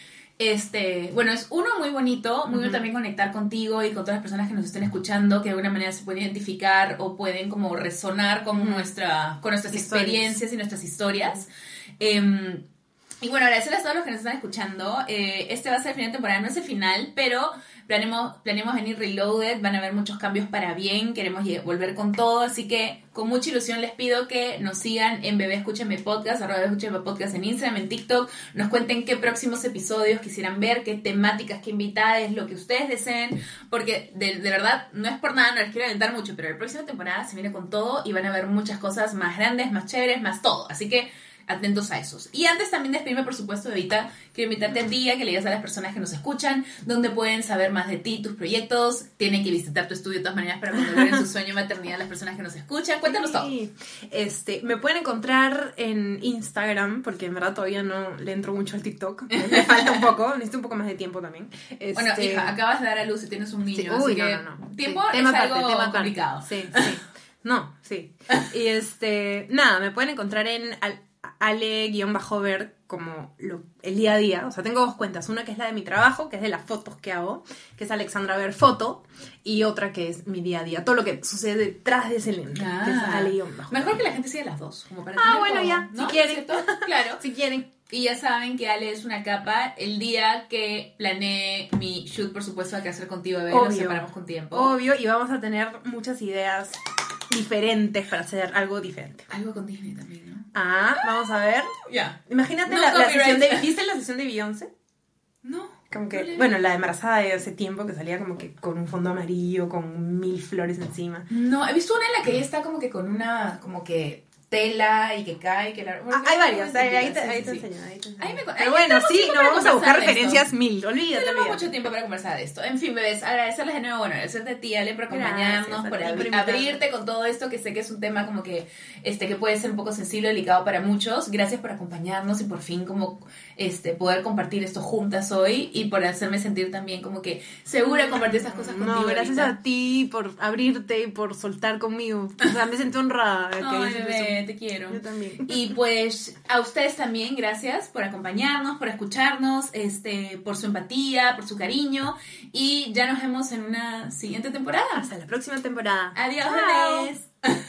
este, bueno, es uno muy bonito, muy bueno Ujú. también conectar contigo y con todas las personas que nos estén escuchando, que de alguna manera se pueden identificar o pueden como resonar con nuestra, con nuestras Historias. experiencias y nuestras historias. Y bueno, agradecerles a todos los que nos están escuchando. Eh, este va a ser el final de temporada, no es el final, pero planeamos, planeamos venir reloaded, van a haber muchos cambios para bien, queremos volver con todo, así que con mucha ilusión les pido que nos sigan en Bebé Escúchame Podcast, arroba Podcast en Instagram, en TikTok, nos cuenten qué próximos episodios quisieran ver, qué temáticas, qué invitadas, lo que ustedes deseen, porque de, de verdad no es por nada, no les quiero alentar mucho, pero la próxima temporada se viene con todo y van a ver muchas cosas más grandes, más chéveres, más todo, así que atentos a esos. Y antes también de despedirme, por supuesto, Evita, quiero invitarte a ti a que le digas a las personas que nos escuchan dónde pueden saber más de ti, tus proyectos, tienen que visitar tu estudio de todas maneras para cuando logren su [LAUGHS] sueño maternidad las personas que nos escuchan. Cuéntanos todo. Sí. Este, me pueden encontrar en Instagram, porque en verdad todavía no le entro mucho al TikTok. Me [LAUGHS] falta un poco, necesito un poco más de tiempo también. Bueno, Este, hija, acabas de dar a luz y tienes un niño, sí, así uy, que no, no, no. tiempo Sí, es tema algo tema complicado. Sí, sí. No, sí. [LAUGHS] Y este, nada, me pueden encontrar en al- ale-ver como lo- el día a día. O sea, tengo dos cuentas. Una que es la de mi trabajo, que es de las fotos que hago, que es Alexandra Ver Foto, y otra que es mi día a día. Todo lo que sucede detrás de ese lente, que es Ah, ale-bajo. mejor que la gente siga las dos, como para Ah, bueno, ya, ¿no? si ¿No es quieren. Claro. [LAUGHS] Si quieren. Y ya saben que Ale es una capa. El día que planeé mi shoot, por supuesto, hay que hacer contigo, bebé. Obvio. separamos con tiempo. Obvio, y vamos a tener muchas ideas diferentes para hacer algo diferente. Algo con Disney también, ¿no? Ah, vamos a ver. Ya. Imagínate No la, la sesión de... ¿Viste la sesión de Beyoncé? No. Como que, bueno, la embarazada de hace tiempo que salía como que con un fondo amarillo, con mil flores encima. No, he visto una en la que ella está como que con una, como que tela y que cae, que la... Ah, hay varias, ahí, ahí te, Sí, ahí sí, te sí. enseño, ahí te enseño. Ahí me- ahí Pero bueno, sí, no vamos a buscar de referencias mil, olvídate, Tenemos olvídate. mucho tiempo para conversar de esto. En fin, bebés, agradecerles de nuevo, bueno, agradecerte a ti, Ale, por acompañarnos, por abrirte con todo esto, que sé que es un tema como que, este, que puede ser un poco sensible, delicado para muchos. Gracias por acompañarnos y por fin como, este, poder compartir esto juntas hoy y por hacerme sentir también como que segura compartir esas cosas contigo No, gracias ahorita. a ti por abrirte y por soltar conmigo. O sea, me siento honrada. que Ay, bebé, te quiero. Yo también. Y pues a ustedes también, gracias por acompañarnos, por escucharnos, este, por su empatía, por su cariño. Y ya nos vemos en una siguiente temporada. Hasta la próxima temporada. Adiós, bebés.